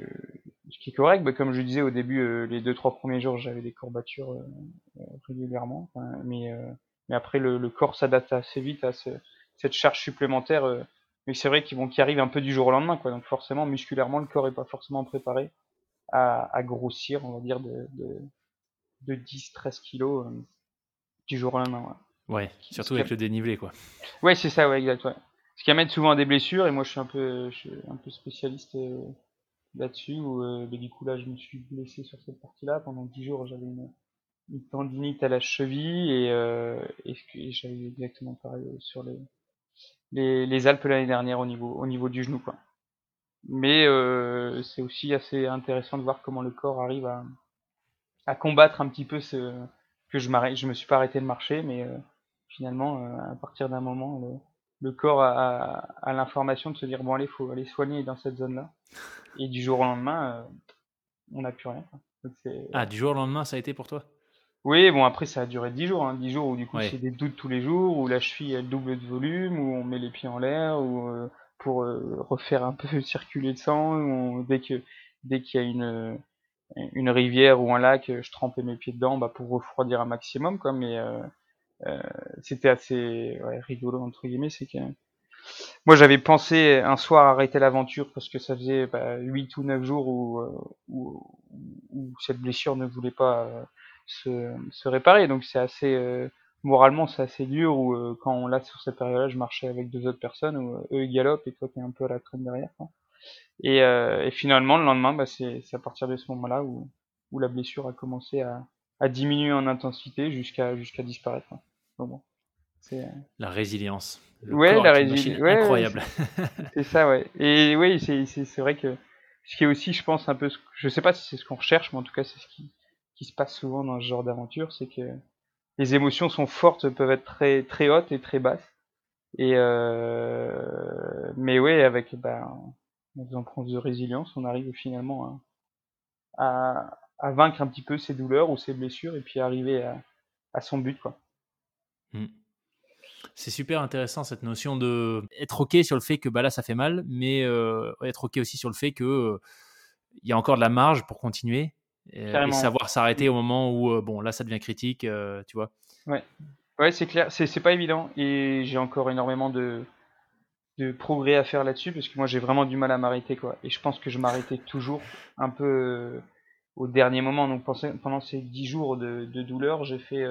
[SPEAKER 1] ce qui est correct. Bah, comme je disais au début les deux trois premiers jours j'avais des courbatures régulièrement mais mais après le, corps s'adapte assez vite à ce, cette charge supplémentaire mais c'est vrai qu'ils vont qui arrivent un peu du jour au lendemain quoi. Donc forcément musculairement le corps est pas forcément préparé à, à grossir on va dire de, de, de 10 13 kilos euh, du jour au lendemain
[SPEAKER 2] ouais, ouais surtout avec le dénivelé quoi.
[SPEAKER 1] Ouais c'est ça ouais exact ouais. ce qui amène souvent à des blessures et moi je suis un peu je suis un peu spécialiste euh, là-dessus où euh, du coup là je me suis blessé sur cette partie là pendant 10 jours j'avais une, une tendinite à la cheville et, et, et j'avais exactement pareil sur les les, les Alpes l'année dernière au niveau, au niveau du genou. Quoi. Mais euh, c'est aussi assez intéressant de voir comment le corps arrive à, à combattre un petit peu ce que je m'arrête. Je me suis pas arrêté de marcher, mais euh, finalement, euh, à partir d'un moment, le, corps a, a, l'information de se dire bon allez, faut aller soigner dans cette zone-là. Et du jour au lendemain, on n'a plus rien.
[SPEAKER 2] Ah, du jour au lendemain, ça a été pour toi?
[SPEAKER 1] Oui, bon après ça a duré 10 jours, hein, 10 jours où du coup c'est des doutes tous les jours, où la cheville elle double de volume, où on met les pieds en l'air, ou euh, pour euh, refaire un peu circuler le sang, dès que dès qu'il y a une une rivière ou un lac, je trempais mes pieds dedans bah, pour refroidir un maximum quoi, mais euh, euh c'était assez ouais, rigolo entre guillemets, c'est que moi j'avais pensé un soir arrêter l'aventure parce que ça faisait bah, 8 ou 9 jours où, où, où cette blessure ne voulait pas se, se réparer. Donc c'est assez euh, moralement c'est assez dur où euh, quand on l'a sur cette période-là, je marchais avec deux autres personnes où euh, eux ils galopent et toi t'es un peu à la traîne derrière. Quoi. Et, et, finalement le lendemain, bah, c'est à partir de ce moment-là où, où la blessure a commencé à, à diminuer en intensité jusqu'à jusqu'à disparaître. bon,
[SPEAKER 2] c'est la résilience.
[SPEAKER 1] ouais, la résilience.
[SPEAKER 2] incroyable.
[SPEAKER 1] c'est ça, ouais. Et oui, c'est vrai que ce qui est aussi, je pense, un peu, je sais pas si c'est ce qu'on recherche, mais en tout cas, c'est ce qui, qui se passe souvent dans ce genre d'aventure, c'est que les émotions sont fortes, peuvent être très très hautes et très basses. Et euh, mais ouais, avec bah, en faisant preuve de résilience, on arrive finalement à, à, vaincre un petit peu ses douleurs ou ses blessures et puis arriver à, son but quoi.
[SPEAKER 2] Mmh. C'est super intéressant cette notion de être ok sur le fait que bah là ça fait mal, mais euh, être ok aussi sur le fait que euh, il y a encore de la marge pour continuer euh, et, savoir s'arrêter au moment où, euh, bon, là, ça devient critique, euh, tu vois.
[SPEAKER 1] Ouais, ouais c'est clair, c'est pas évident. Et j'ai encore énormément de, de progrès à faire là-dessus, parce que moi, j'ai vraiment du mal à m'arrêter, quoi. Et je pense que je m'arrêtais toujours un peu au dernier moment. Donc, pendant ces 10 jours de, de douleur, j'ai fait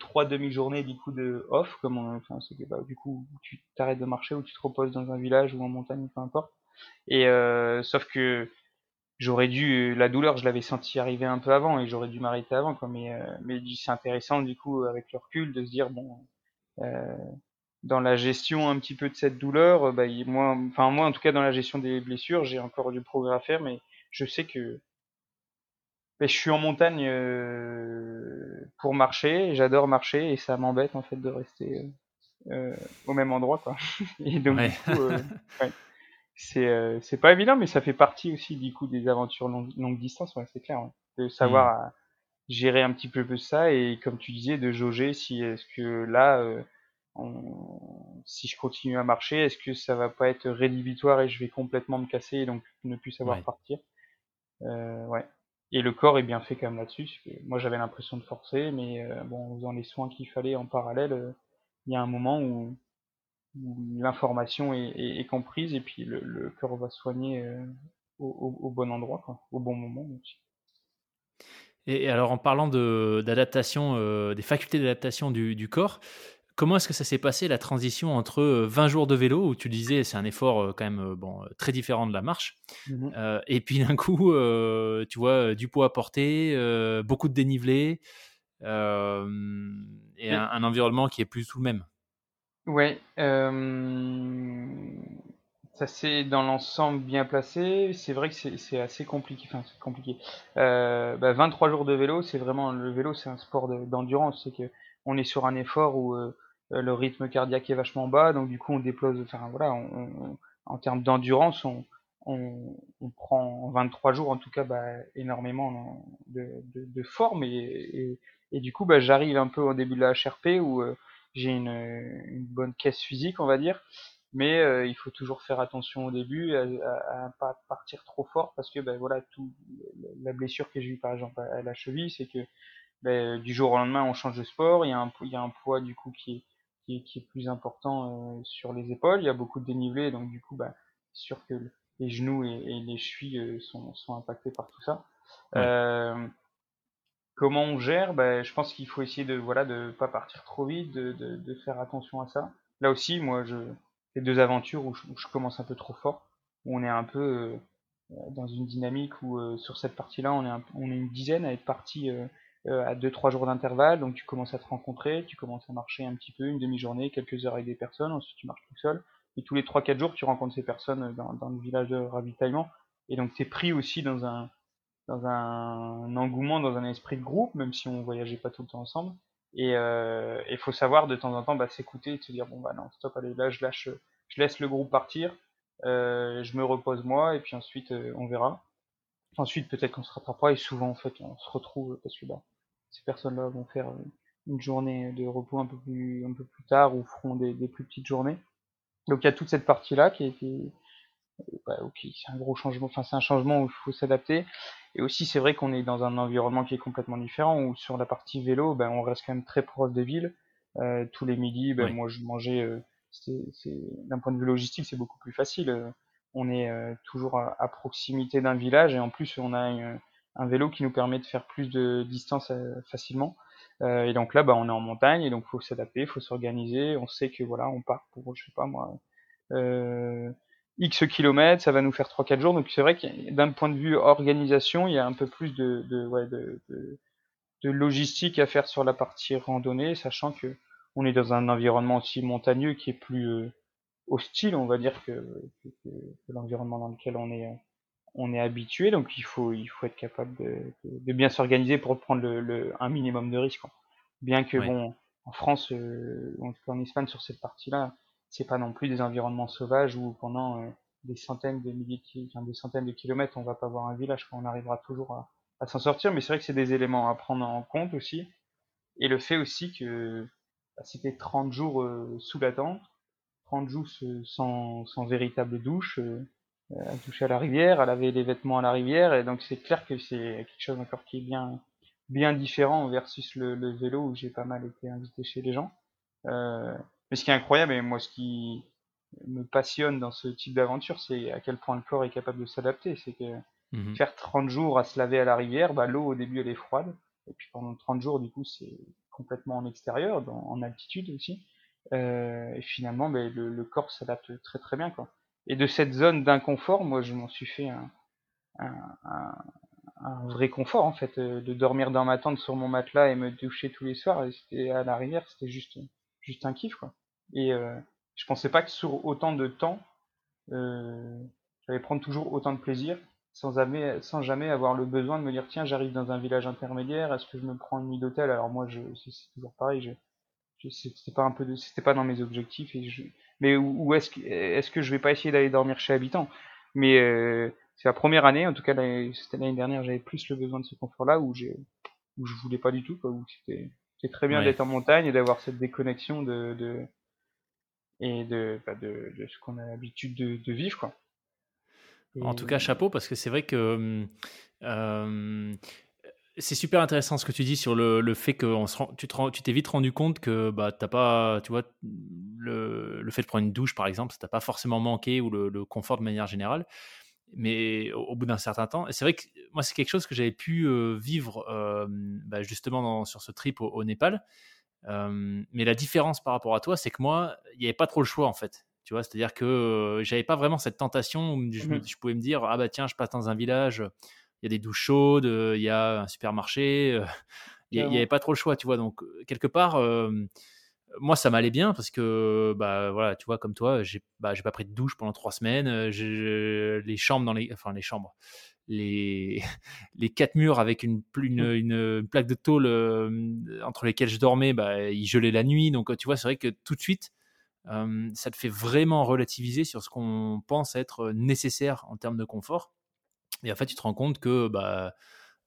[SPEAKER 1] trois demi-journées du coup de off, comme enfin, c'est que bah, du coup tu t'arrêtes de marcher ou tu te reposes dans un village ou en montagne, peu importe. Et sauf que j'aurais dû la douleur je l'avais senti arriver un peu avant et j'aurais dû m'arrêter avant quoi. Mais euh, mais c'est intéressant du coup avec le recul de se dire bon euh, dans la gestion un petit peu de cette douleur bah moi enfin moi en tout cas dans la gestion des blessures j'ai encore du progrès à faire mais je sais que bah, je suis en montagne euh, pour marcher j'adore marcher et ça m'embête en fait de rester euh, au même endroit quoi. Et donc du coup ouais c'est euh, c'est pas évident, mais ça fait partie aussi du coup des aventures longue, longue distance, ouais, c'est clair, ouais. de savoir mmh. gérer un petit peu plus ça et comme tu disais de jauger si est-ce que là euh, on, si je continue à marcher, est-ce que ça va pas être rédhibitoire et je vais complètement me casser et donc ne plus savoir partir. Euh, ouais. Et le corps est bien fait quand même là-dessus. Moi j'avais l'impression de forcer, mais euh, bon, en faisant les soins qu'il fallait en parallèle, il y a un moment où, l'information est, comprise et puis le, cœur va soigner au, bon endroit, quoi, au bon moment. Aussi.
[SPEAKER 2] Et alors en parlant d'adaptation, des facultés d'adaptation du, du, corps, Comment est-ce que ça s'est passé la transition entre 20 jours de vélo, où tu disais c'est un effort quand même bon, très différent de la marche, mmh et puis d'un coup, tu vois, du poids à porter, beaucoup de dénivelé, et un, environnement qui est plus tout le même?
[SPEAKER 1] Ouais, ça s'est dans l'ensemble bien placé. C'est vrai que c'est assez compliqué. Enfin, c'est compliqué. 23 bah, jours de vélo, c'est vraiment le vélo, c'est un sport d'endurance. c'est que on est sur un effort où euh, le rythme cardiaque est vachement bas, donc du coup on déploie, enfin voilà, en termes d'endurance, on, on, on, prend en 23 jours en tout cas bah, énormément de, forme et, et, du coup bah, j'arrive un peu au début de la HRP où euh, j'ai une, une, bonne caisse physique on va dire mais euh, il faut toujours faire attention au début à, à, pas partir trop fort parce que bah, voilà tout la blessure que j'ai eu par exemple à, la cheville c'est que bah, du jour au lendemain on change de sport il y a un, il y a un poids du coup qui est qui est, plus important euh, sur les épaules. Il y a beaucoup de dénivelé, donc du coup, bah, c'est sûr que les genoux et, les chevilles euh, sont, sont, impactés par tout ça. Euh, comment on gère bah, Je pense qu'il faut essayer de voilà de pas partir trop vite, de, de, de faire attention à ça. Là aussi, moi, je deux aventures où je, commence un peu trop fort, où on est un peu dans une dynamique où sur cette partie-là, on est on est une dizaine à être parti euh, à 2-3 jours d'intervalle, donc tu commences à te rencontrer, tu commences à marcher un petit peu, une demi-journée, quelques heures avec des personnes, ensuite tu marches tout seul, et tous les 3-4 jours tu rencontres ces personnes dans, dans le village de ravitaillement, et donc tu es pris aussi dans un, dans un engouement, dans un esprit de groupe, même si on voyageait pas tout le temps ensemble, et il euh, faut savoir de temps en temps bah, s'écouter et se dire bon bah non stop allez là je lâche, je laisse le groupe partir, euh, je me repose moi et puis ensuite euh, on verra. Ensuite, peut-être qu'on se rattrapera et souvent, en fait, on se retrouve parce que bah, ces personnes-là vont faire une journée de repos un peu plus, un peu plus tard ou feront des, plus petites journées. Donc il y a toute cette partie-là qui est, bah, ok, c'est un gros changement. Enfin, c'est un changement où il faut s'adapter. Et aussi, c'est vrai qu'on est dans un environnement qui est complètement différent. Où sur la partie vélo, ben, on reste quand même très proche des villes. Euh, tous les midis, ben, moi, je mangeais. Euh, c'est, d'un point de vue logistique, c'est beaucoup plus facile on est euh, toujours à, proximité d'un village et en plus on a un vélo qui nous permet de faire plus de distance euh, facilement. Euh, et donc là, bah, on est en montagne et donc faut s'adapter, faut s'organiser. On sait que voilà, on part pour je sais pas moi X kilomètres, ça va nous faire 3-4 jours. Donc c'est vrai que d'un point de vue organisation, il y a un peu plus de, de, ouais, de, de, de, logistique à faire sur la partie randonnée, sachant que on est dans un environnement aussi montagneux qui est plus hostile, on va dire, que, l'environnement dans lequel on est, on est habitué. Donc il faut, il faut être capable de, bien s'organiser pour prendre le, un minimum de risques. Bien que bon, en France, euh, en tout cas en Espagne, sur cette partie-là, c'est pas non plus des environnements sauvages où pendant euh, des centaines de milliers, enfin, centaines de kilomètres, on va pas voir un village. On arrivera toujours à, s'en sortir. Mais c'est vrai que c'est des éléments à prendre en compte aussi. Et le fait aussi que bah, c'était 30 jours euh, sous la tente, 30 jours sans, sans véritable douche, euh, à toucher à la rivière, à laver les vêtements à la rivière, et donc c'est clair que c'est quelque chose encore qui est bien, bien différent versus le, vélo où j'ai pas mal été invité chez les gens. Euh, mais ce qui est incroyable, et moi ce qui me passionne dans ce type d'aventure, c'est à quel point le corps est capable de s'adapter. C'est que mmh faire 30 jours à se laver à la rivière, bah, l'eau au début elle est froide, et puis pendant 30 jours du coup c'est complètement en extérieur, en altitude aussi. Euh, et finalement, le, le, corps s'adapte très très bien. Quoi. Et de cette zone d'inconfort, moi, je m'en suis fait un, un, un, un, vrai confort en fait, euh, de dormir dans ma tente sur mon matelas et me doucher tous les soirs. Et c'était à la rivière, c'était juste juste un kiff quoi. Et euh, je pensais pas que sur autant de temps, euh, j'allais prendre toujours autant de plaisir sans jamais, sans jamais avoir le besoin de me dire tiens j'arrive dans un village intermédiaire, est-ce que je me prends une nuit d'hôtel? Alors moi je, c'est toujours pareil, je, c'était pas un peu c'était pas dans mes objectifs et je, mais où, est-ce que est-ce que je vais pas essayer d'aller dormir chez habitant? Mais euh, c'est la première année en tout cas c'était l'année dernière j'avais plus le besoin de ce confort là où j'ai où je voulais pas du tout quoi où c'était très bien d'être en montagne et d'avoir cette déconnexion de, de et de, bah de, de ce qu'on a l'habitude de, vivre quoi
[SPEAKER 2] en tout cas chapeau parce que c'est vrai que euh, c'est super intéressant ce que tu dis sur le, le fait que on se rend, tu t'es vite rendu compte que bah, t'as pas, tu vois, le, le, fait de prendre une douche par exemple, ça t'a pas forcément manqué ou le, le, confort de manière générale. Mais au, bout d'un certain temps, c'est vrai que moi c'est quelque chose que j'avais pu euh, vivre euh, bah, justement sur ce trip au, Népal. Euh, mais la différence par rapport à toi, c'est que moi, il n'y avait pas trop le choix en fait. Tu vois, c'est-à-dire que j'avais pas vraiment cette tentation où je, mmh je, pouvais me dire ah bah tiens, je passe dans un village, il y a des douches chaudes, il y a un supermarché. il n'y avait pas trop le choix, tu vois. Donc, quelque part, moi, ça m'allait bien parce que, bah, voilà, tu vois, comme toi, j'ai bah, pas pris de douche pendant trois semaines. les chambres dans les. Enfin, les chambres. Les, les quatre murs avec une, une, mmh. une, plaque de tôle entre lesquelles je dormais, bah, ils gelaient la nuit. Donc, tu vois, c'est vrai que tout de suite, ça te fait vraiment relativiser sur ce qu'on pense être nécessaire en termes de confort. Et en fait, tu te rends compte que bah,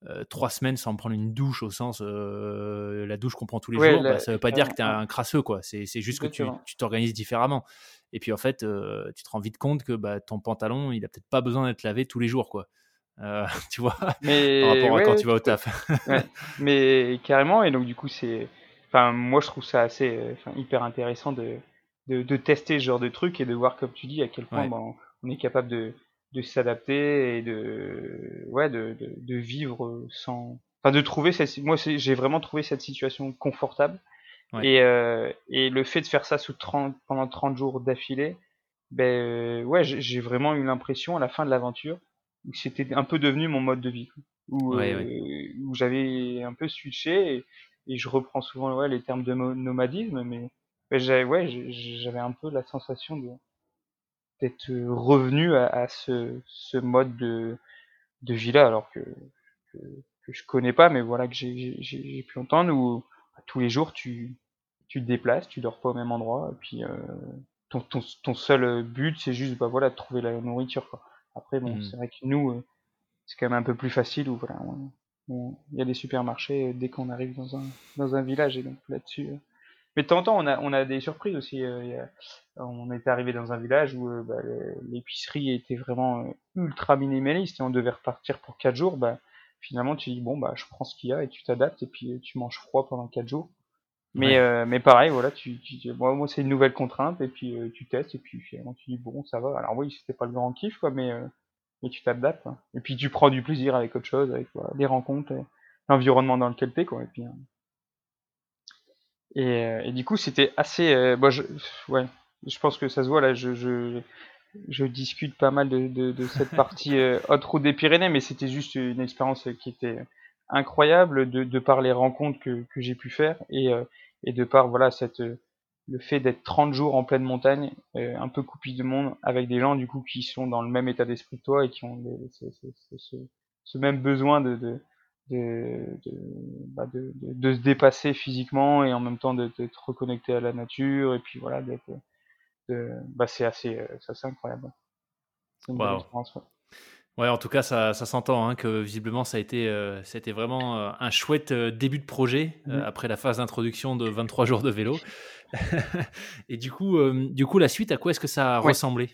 [SPEAKER 2] euh, trois semaines sans prendre une douche au sens euh, la douche qu'on prend tous les jours, bah, ça veut pas dire que tu es un crasseux, quoi. C'est, juste que tu, t'organises différemment. Et puis en fait, euh, tu te rends vite compte que bah, ton pantalon, il a peut-être pas besoin d'être lavé tous les jours, quoi. tu vois,
[SPEAKER 1] mais,
[SPEAKER 2] par rapport à quand tu vas au taf.
[SPEAKER 1] Mais carrément, et donc du coup, c'est. Enfin, moi, je trouve ça assez hyper intéressant de, de, tester ce genre de truc et de voir, comme tu dis, à quel point ben, on est capable de, de s'adapter et de ouais de, de, vivre sans enfin de trouver cette moi j'ai vraiment trouvé cette situation confortable et euh, et le fait de faire ça sous 30 pendant 30 jours d'affilée ben euh, ouais j'ai vraiment eu l'impression à la fin de l'aventure c'était un peu devenu mon mode de vie où, euh, où j'avais un peu switché et, et, je reprends souvent ouais, les termes de nomadisme mais ben, j'avais ouais j'avais un peu la sensation de d'être revenu à, à ce, ce, mode de, de vie-là, alors que, que, que, je connais pas, mais voilà que j'ai pu entendre, où bah, tous les jours tu, tu te déplaces, tu dors pas au même endroit, et puis euh, ton, ton, ton, seul but c'est juste bah, voilà, de trouver la nourriture. Quoi. Après, bon, mmh. c'est vrai que nous, euh, c'est quand même un peu plus facile, où voilà, il y a des supermarchés euh, dès qu'on arrive dans un, dans un village, et donc là-dessus mais de temps en temps, on a, on a des surprises aussi. Euh, on était arrivé dans un village où euh, bah, l'épicerie était vraiment euh, ultra minimaliste et on devait repartir pour 4 jours. Bah, finalement, tu dis bon bah je prends ce qu'il y a et tu t'adaptes et puis tu manges froid pendant 4 jours. Mais mais pareil, voilà, tu, tu moi, moi c'est une nouvelle contrainte et puis tu testes et puis finalement tu dis bon ça va. Alors oui, c'était pas le grand kiff quoi, mais mais tu t'adaptes. Et puis tu prends du plaisir avec autre chose, avec voilà, les rencontres, l'environnement dans lequel t'es quoi. Et puis et, euh, et du coup, c'était assez. Euh, bon, je, ouais, je pense que ça se voit là. Je, je, je discute pas mal de, de, de cette partie euh, haute route des Pyrénées, mais c'était juste une expérience qui était incroyable de, de par les rencontres que, que j'ai pu faire et, euh, et de par voilà cette le fait d'être 30 jours en pleine montagne, un peu coupé de monde, avec des gens du coup qui sont dans le même état d'esprit que toi et qui ont ce, ce, ce, même besoin de, de, de, de, bah de, de, se dépasser physiquement et en même temps d'être reconnecté à la nature et puis voilà d'être bah c'est assez c'est incroyable
[SPEAKER 2] une ouais. En tout cas ça, ça s'entend hein, que visiblement ça a été euh, ça a été vraiment euh, un chouette euh, début de projet mmh. après la phase d'introduction de 23 jours de vélo et du coup du coup la suite à quoi est-ce que ça a ressemblé?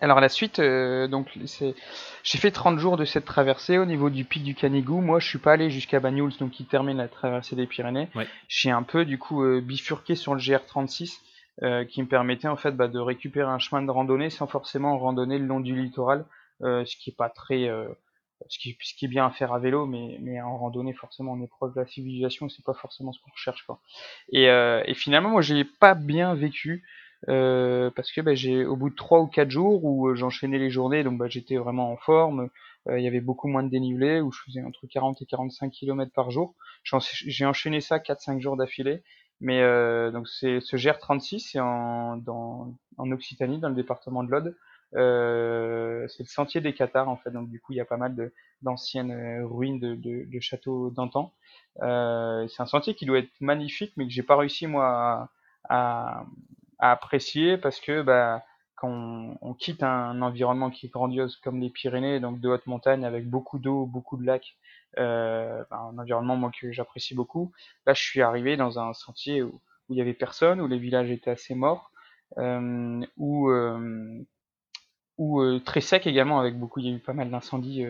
[SPEAKER 1] Alors la suite, donc c'est, j'ai fait 30 jours de cette traversée au niveau du pic du Canigou. Moi, je suis pas allé jusqu'à Banyuls, donc qui termine la traversée des Pyrénées. J'ai un peu du coup bifurqué sur le GR36, euh, qui me permettait en fait bah, de récupérer un chemin de randonnée sans forcément randonner le long du littoral, ce qui est pas très, ce qui, ce qui est bien à faire à vélo, mais, mais en randonnée forcément en épreuve de la civilisation, c'est pas forcément ce qu'on recherche quoi. Et, et finalement, moi, j'ai pas bien vécu. Euh, parce que bah, j'ai au bout de trois ou quatre jours où euh, j'enchaînais les journées, donc bah, j'étais vraiment en forme, euh, il y avait beaucoup moins de dénivelé, où je faisais entre 40 et 45 km par jour. J'ai enchaîné ça 4-5 jours d'affilée, mais donc c'est ce GR36, c'est en, dans, en Occitanie, dans le département de l'Aude. C'est le sentier des Cathares en fait, donc du coup il y a pas mal d'anciennes ruines de, châteaux d'antan. c'est un sentier qui doit être magnifique, mais que j'ai pas réussi moi à, apprécier parce que bah, quand on, quitte un, environnement qui est grandiose comme les Pyrénées, donc de haute montagne avec beaucoup d'eau, beaucoup de lacs, euh, bah, un environnement moi que j'apprécie beaucoup. Là, je suis arrivé dans un sentier où, il y avait personne, où les villages étaient assez morts, euh, où euh, où coup très sec également, avec beaucoup, il y a eu pas mal d'incendies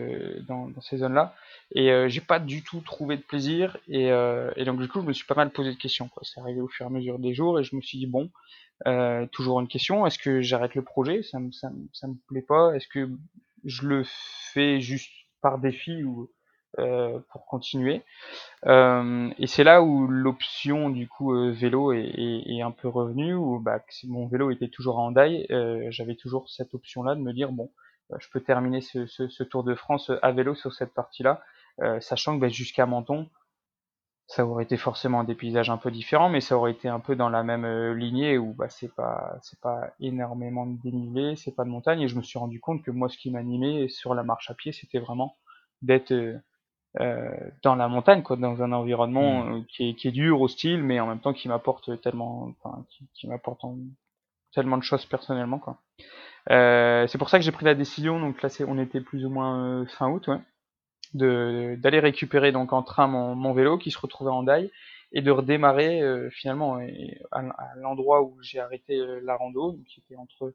[SPEAKER 1] dans, ces zones-là. Et j'ai pas du tout trouvé de plaisir. Et, et, donc du coup, je me suis pas mal posé de questions. C'est arrivé au fur et à mesure des jours, et je me suis dit bon, toujours une question est-ce que j'arrête le projet? Ça me ça, ça me plaît pas. Est-ce que je le fais juste par défi ou euh, pour continuer. Euh, et c'est là où l'option du coup euh, vélo est, est, un peu revenue, où bah, mon vélo était toujours en Hyundai, j'avais toujours cette option-là de me dire bon, je peux terminer ce, ce, ce, Tour de France à vélo sur cette partie-là, sachant que bah, jusqu'à Menton, ça aurait été forcément des paysages un peu différents, mais ça aurait été un peu dans la même lignée où bah, c'est pas c'est pas énormément de dénivelé, c'est pas de montagne, et je me suis rendu compte que moi ce qui m'animait sur la marche à pied, c'était vraiment d'être euh, dans la montagne, quoi, dans un environnement mmh. euh, qui, est, qui, est, dur, hostile, mais en même temps qui m'apporte tellement, enfin, qui, qui m'apporte tellement de choses personnellement, quoi. Euh, c'est pour ça que j'ai pris la décision. Donc là, c'est, on était plus ou moins fin août, ouais, de d'aller récupérer donc en train mon, mon, vélo qui se retrouvait en daille et de redémarrer finalement à, l'endroit où j'ai arrêté la rando, qui était entre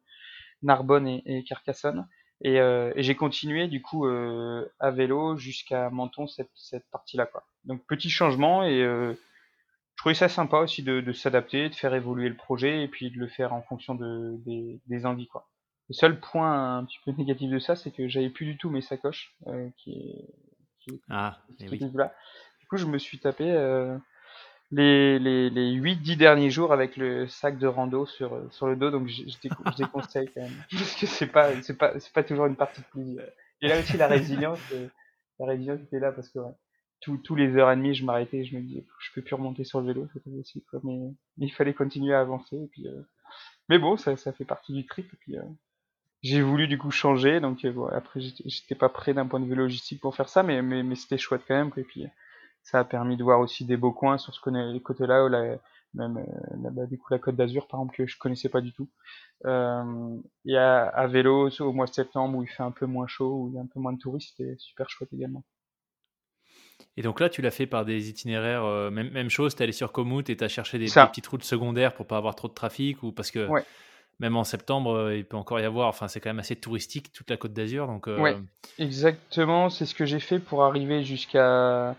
[SPEAKER 1] Narbonne et, et Carcassonne. Euh, et, j'ai continué du coup euh, à vélo jusqu'à Menton cette, cette partie-là quoi. Donc petit changement et euh, je trouvais ça sympa aussi de, de s'adapter, de faire évoluer le projet et puis de le faire en fonction de, des, des envies quoi. Le seul point un petit peu négatif de ça, c'est que j'avais plus du tout mes sacoches qui est, qui,
[SPEAKER 2] ah, qui, oui.
[SPEAKER 1] là. Du coup, je me suis tapé les, les, les 8-10 derniers jours avec le sac de rando sur, sur le dos, donc je, je, déconseille quand même. Parce que c'est pas, c'est pas, pas toujours une partie de plaisir. Et là aussi, la résilience, euh, la résilience était là parce que ouais, tous les heures et demie, je m'arrêtais je me disais, je peux plus remonter sur le vélo, pas possible, quoi. Mais, il fallait continuer à avancer. Et puis, euh... Mais bon, ça, ça fait partie du trip. Et puis, euh... j'ai voulu du coup changer, donc euh, bon, après, j'étais pas prêt d'un point de vue logistique pour faire ça, mais, mais, mais c'était chouette quand même. Et puis, ça a permis de voir aussi des beaux coins sur ce côté-là, même euh, bah, du coup la Côte d'Azur par exemple que je connaissais pas du tout. Euh, et à, à, vélo au mois de septembre où il fait un peu moins chaud, où il y a un peu moins de touristes, c'était super chouette également.
[SPEAKER 2] Et donc là, tu l'as fait par des itinéraires, euh, même, même chose, tu es allé sur Komoot et tu as cherché des, petites routes secondaires pour pas avoir trop de trafic ou parce que même en septembre, euh, il peut encore y avoir, enfin c'est quand même assez touristique toute la Côte d'Azur. Donc,
[SPEAKER 1] euh... Ouais, exactement, c'est ce que j'ai fait pour arriver jusqu'à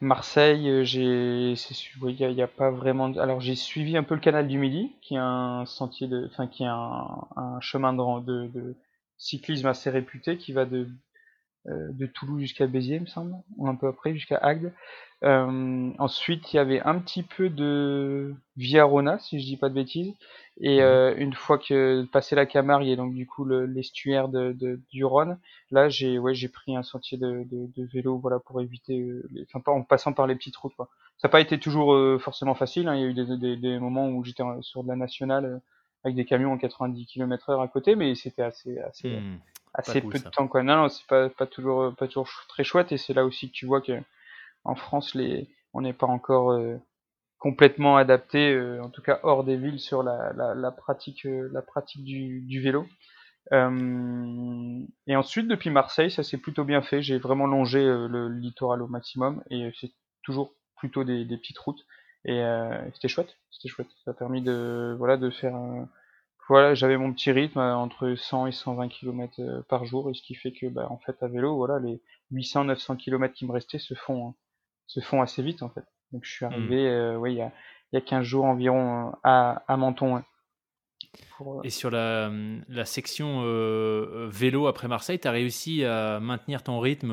[SPEAKER 1] Marseille, euh, j'ai, il n'y a, pas vraiment. Alors j'ai suivi un peu le canal du Midi, qui est un sentier de, enfin qui est un, un chemin de, de, cyclisme assez réputé, qui va de de Toulouse jusqu'à Béziers, il me semble, ou un peu après jusqu'à Agde. Euh, ensuite, il y avait un petit peu de Rona, si je dis pas de bêtises. Et mhm. euh, une fois que passé la Camargue et donc du coup l'estuaire de, de, du Rhône, là j'ai ouais j'ai pris un sentier de, de, de, vélo voilà pour éviter, euh, les, enfin pas en passant par les petites routes quoi. Ça n'a pas été toujours euh, forcément facile. Hein. Il y a eu des, des, des moments où j'étais sur de la nationale euh, avec des camions en 90 km/h à côté, mais c'était assez assez hmm. Assez peu de temps quoi. Non non c'est pas pas toujours pas toujours très chouette et c'est là aussi que tu vois que en France, les, on n'est pas encore euh, complètement adapté, euh, en tout cas hors des villes, sur la, la, la pratique, euh, la pratique du, du vélo. et ensuite, depuis Marseille, ça s'est plutôt bien fait. J'ai vraiment longé le littoral au maximum et c'est toujours plutôt des, des, petites routes. Et c'était chouette, c'était chouette. Ça a permis de, voilà, de faire un, voilà, j'avais mon petit rythme entre 100 et 120 km par jour, et ce qui fait que, bah, en fait, à vélo, voilà, les 800-900 km qui me restaient se font, hein, se font assez vite en fait. Donc je suis hmm. arrivé euh, ouais, il, y a, il y a 15 jours environ euh, à, à Menton.
[SPEAKER 2] Euh, Et sur la, la section vélo après Marseille, tu as réussi à maintenir ton rythme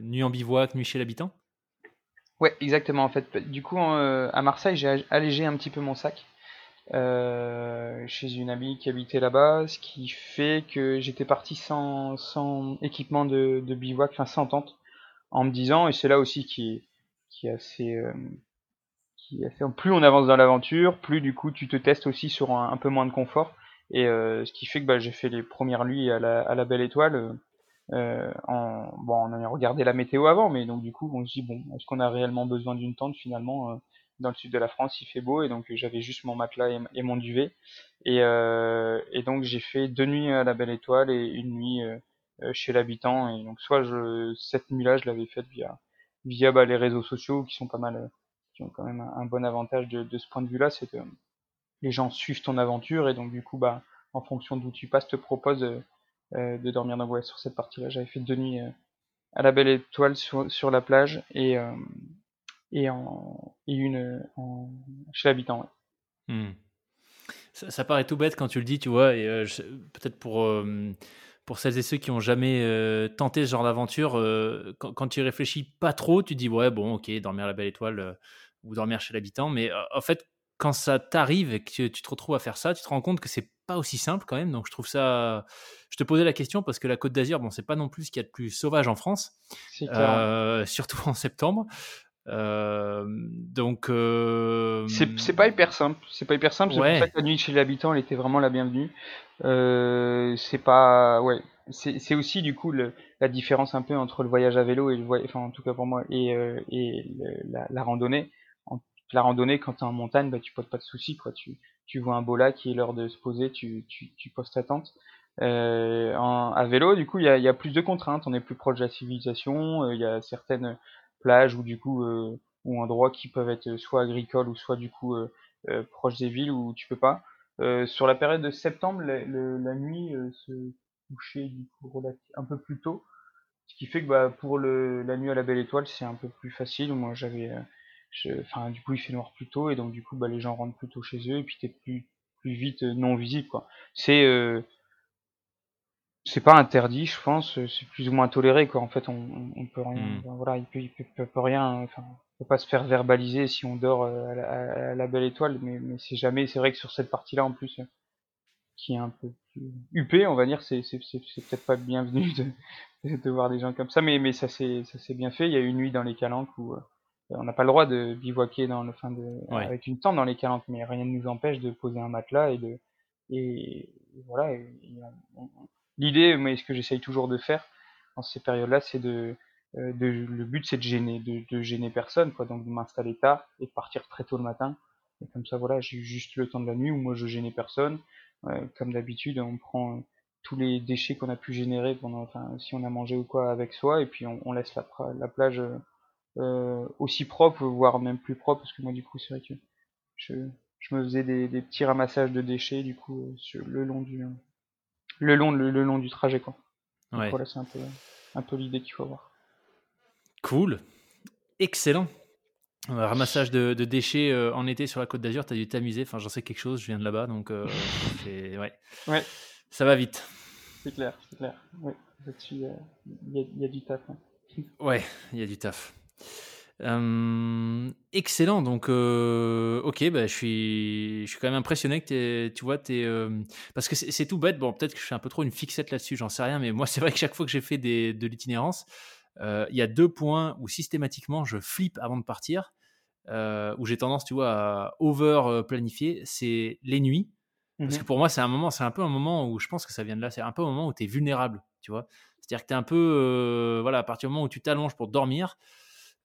[SPEAKER 2] nuit en bivouac, nuit chez l'habitant?
[SPEAKER 1] Ouais, exactement. En fait, du coup, à Marseille, j'ai allégé un petit peu mon sac chez une amie qui habitait là-bas, ce qui fait que j'étais parti sans, équipement de, bivouac, enfin sans tente, en me disant, et c'est là aussi qui, qui est assez euh, qui est assez plus on avance dans l'aventure, plus du coup tu te testes aussi sur un, peu moins de confort. Et euh, ce qui fait que bah, j'ai fait les premières nuits à la, belle étoile euh, en bon regardé la météo avant mais donc du coup on se dit bon est-ce qu'on a réellement besoin d'une tente finalement euh, dans le sud de la France il fait beau et donc j'avais juste mon matelas et, mon duvet et, euh, et donc j'ai fait deux nuits à la belle étoile et une nuit chez l'habitant et donc soit je cette nuit là je l'avais faite via via bah, les réseaux sociaux qui sont pas mal, euh, qui ont quand même un, bon avantage de, de ce point de vue-là, c'est que les gens suivent ton aventure et donc du coup, bah, en fonction d'où tu passes, te proposent euh, de dormir dans ouais, sur cette partie-là. J'avais fait deux nuits à la Belle Étoile sur, sur la plage et et en et une en, chez l'habitant. Ouais.
[SPEAKER 2] Hmm. Ça, ça, paraît tout bête quand tu le dis, tu vois, et peut-être pour pour celles et ceux qui ont jamais euh, tenté ce genre d'aventure, euh, quand, tu y réfléchis pas trop, tu dis ouais bon ok dormir à la belle étoile euh, ou dormir chez l'habitant, mais en fait quand ça t'arrive et que tu, te retrouves à faire ça, tu te rends compte que c'est pas aussi simple quand même. Donc je trouve ça. Je te posais la question parce que la Côte d'Azur, bon c'est pas non plus ce qu'il y a de plus sauvage en France, surtout en septembre. Donc
[SPEAKER 1] c'est pas hyper simple, c'est pas hyper simple. C'est pour ça que la nuit chez l'habitant, elle était vraiment la bienvenue. Euh, c'est pas, ouais, c'est aussi du coup le, la différence un peu entre le voyage à vélo et le voyage, enfin en tout cas pour moi, et, euh, et la, la, randonnée. En, la randonnée, quand t'es en montagne, bah, tu poses pas de soucis, quoi. Tu, tu vois un beau lac, qui est l'heure de se poser, tu, tu, tu poses ta tente. Euh, en, à vélo, du coup, il y a, y a, plus de contraintes. On est plus proche de la civilisation. Euh, il y a certaines plages ou du coup euh, ou endroits qui peuvent être soit agricoles ou soit du coup proches des villes où tu peux pas. Euh, sur la période de septembre, la, nuit euh, se couchait du coup un peu plus tôt, ce qui fait que bah, pour la nuit à la belle étoile, c'est un peu plus facile. Moi, j'avais, euh, enfin, du coup, il fait noir plus tôt et donc du coup, bah, les gens rentrent plus tôt chez eux et puis t'es plus plus vite non visible quoi. C'est c'est pas interdit, je pense, c'est plus ou moins toléré quoi. En fait, on, on peut rien, mmh. voilà, il peut, il peut, peut rien, enfin, faut pas se faire verbaliser si on dort euh, à la, belle étoile, mais, mais c'est jamais, c'est vrai que sur cette partie-là en plus, euh, qui est un peu plus huppé, on va dire, c'est, c'est, c'est, peut-être pas bienvenu de, de voir des gens comme ça, mais, mais ça s'est, ça s'est bien fait. Il y a une nuit dans les calanques où euh, on n'a pas le droit de bivouaquer dans le fin de, avec une tente dans les calanques, mais rien ne nous empêche de poser un matelas et de, et, voilà. L'idée, mais ce que j'essaye toujours de faire dans ces périodes-là, c'est de euh, le but c'est de gêner, de, gêner personne, quoi. Donc de m'installer tard et de partir très tôt le matin. Et comme ça, voilà, j'ai juste le temps de la nuit où moi je gênais personne. Euh, comme d'habitude, on prend euh, tous les déchets qu'on a pu générer pendant, si on a mangé ou quoi avec soi, et puis on, laisse la, la plage euh, aussi propre, voire même plus propre, parce que moi du coup c'est vrai que je, je me faisais des, des, petits ramassages de déchets du coup sur, le long du le long le, long du trajet quoi. Ouais. voilà, c'est un peu un peu l'idée qu'il faut avoir.
[SPEAKER 2] Cool. Excellent. ramassage de, déchets euh, en été sur la côte d'Azur, tu as dû t'amuser. Enfin, j'en sais quelque chose, je viens de là-bas, donc euh, ouais.
[SPEAKER 1] ouais.
[SPEAKER 2] Ça va vite.
[SPEAKER 1] C'est clair, c'est clair. Ouais, il y, a du taf. Hein.
[SPEAKER 2] Ouais, il y a du taf. Excellent, donc ok, bah, je, suis, je suis quand même impressionné que tu vois, es, parce que c'est tout bête, bon peut-être que je suis un peu trop une fixette là-dessus, j'en sais rien, mais moi c'est vrai que chaque fois que j'ai fait des, de l'itinérance, euh, il y a deux points où systématiquement je flippe avant de partir, euh, où j'ai tendance, tu vois, à over planifier, c'est les nuits. Parce que mmh pour moi, c'est un moment, c'est un peu un moment où je pense que ça vient de là, c'est un peu un moment où tu es vulnérable, tu vois. C'est-à-dire que tu es un peu, euh, voilà, à partir du moment où tu t'allonges pour dormir,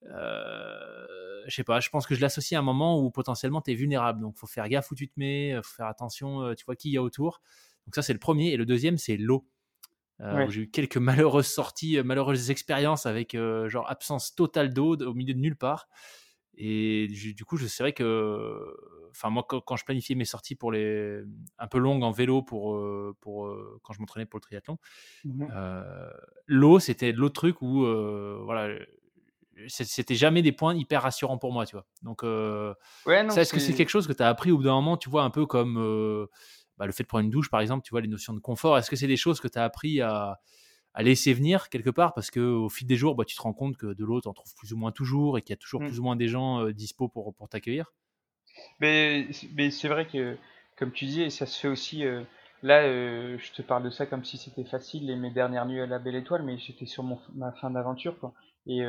[SPEAKER 2] je sais pas, je pense que je l'associe à un moment où potentiellement tu es vulnérable. Donc, faut faire gaffe où tu te mets, faut faire attention, tu vois, qui il y a autour. Donc, ça, c'est le premier. Et le deuxième, c'est l'eau. Euh, j'ai eu quelques malheureuses sorties, euh, malheureuses expériences avec euh, genre absence totale d'eau au milieu de nulle part. Et du coup, je sais que, enfin moi, quand, je planifiais mes sorties pour les un peu longues en vélo pour pour quand je m'entraînais pour le triathlon, mmh l'eau c'était l'autre truc où voilà c'était jamais des points hyper rassurants pour moi, tu vois. Donc, ouais, ça, est-ce que c'est quelque chose que tu as appris au bout d'un moment, tu vois, un peu comme bah, le fait de prendre une douche, par exemple, tu vois, les notions de confort, est-ce que c'est des choses que tu as appris à, laisser venir quelque part? Parce qu'au fil des jours, bah, tu te rends compte que de l'eau, tu en trouves plus ou moins toujours et qu'il y a toujours mmh. plus ou moins des gens euh, dispo pour, pour t'accueillir?
[SPEAKER 1] Mais, mais c'est vrai que, comme tu dis, ça se fait aussi. Euh, là, euh, je te parle de ça comme si c'était facile, mes dernières nuits à la Belle Étoile, mais j'étais sur mon, ma fin d'aventure. Et,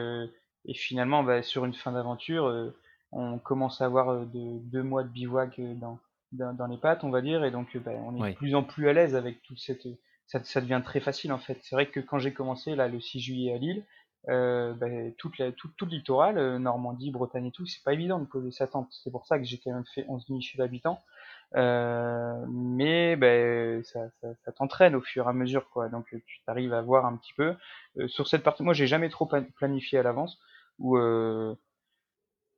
[SPEAKER 1] et finalement, bah, sur une fin d'aventure, on commence à avoir de, deux mois de bivouac dans, dans, les pattes, on va dire, et donc bah, on est de plus en plus à l'aise avec toute cette. Ça, ça, devient très facile en fait. C'est vrai que quand j'ai commencé là le 6 juillet à Lille, euh, bah, toute la, tout, tout le littoral, euh, Normandie, Bretagne et tout, c'est pas évident de poser sa tente. C'est pour ça que j'ai quand même fait 11 nuits chez l'habitant. Euh, mais bah, ça, ça, ça t'entraîne au fur et à mesure, quoi. Donc tu arrives à voir un petit peu. Euh, sur cette partie, moi j'ai jamais trop planifié à l'avance, ou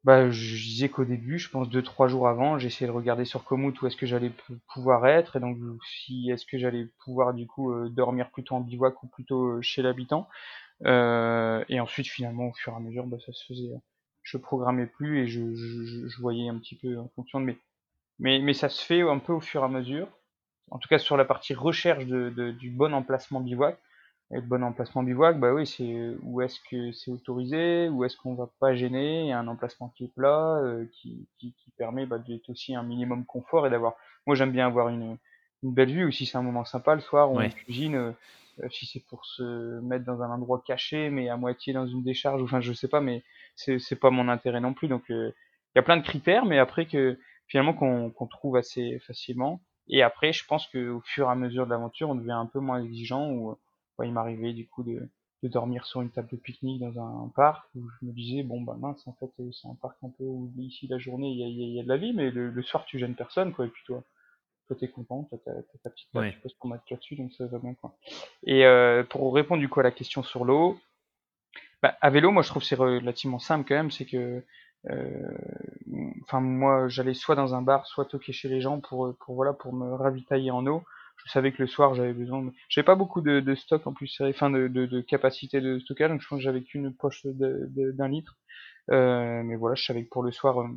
[SPEAKER 1] bah, je disais qu'au début, je pense deux trois jours avant, j'essayais de regarder sur Komoot où est-ce que j'allais pouvoir être et donc si est-ce que j'allais pouvoir du coup euh, dormir plutôt en bivouac ou plutôt euh, chez l'habitant. Euh, et ensuite finalement au fur et à mesure, bah, ça se faisait. Je programmais plus et je, je, je voyais un petit peu en fonction de mes. Mais, mais ça se fait un peu au fur et à mesure. En tout cas sur la partie recherche de, de du bon emplacement bivouac et le bon emplacement bivouac, bah oui, c'est où est-ce que c'est autorisé, où est-ce qu'on va pas gêner, un emplacement qui est plat, euh, qui, qui, qui, permet bah, d'être aussi un minimum confort et d'avoir. Moi, j'aime bien avoir une, une belle vue aussi, c'est un moment sympa le soir, on cuisine. Euh, si c'est pour se mettre dans un endroit caché, mais à moitié dans une décharge, enfin je sais pas, mais c'est c'est pas mon intérêt non plus. Donc euh, il y a plein de critères, mais après que finalement qu'on qu'on trouve assez facilement. Et après, je pense qu'au fur et à mesure de l'aventure, on devient un peu moins exigeant ou il m'arrivait du coup de, de, dormir sur une table de pique-nique dans un, parc où je me disais bon bah mince en fait c'est un parc un peu où ici la journée il y a, y a, de la vie mais le, soir tu gênes personne quoi. Et puis toi toi t'es content t'as ta, petite table tu poses ton match là-dessus donc ça va bien quoi. Et euh, pour répondre du coup à la question sur l'eau bah, à vélo moi je trouve c'est relativement simple quand même. C'est que euh, enfin moi j'allais soit dans un bar soit toquer chez les gens pour pour voilà pour me ravitailler en eau je savais que le soir j'avais besoin. De... J'avais pas beaucoup de, de, stock en plus, enfin de, de, capacité de stockage, donc je pense que j'avais qu'une poche d'un litre. Euh, mais voilà, je savais que pour le soir euh,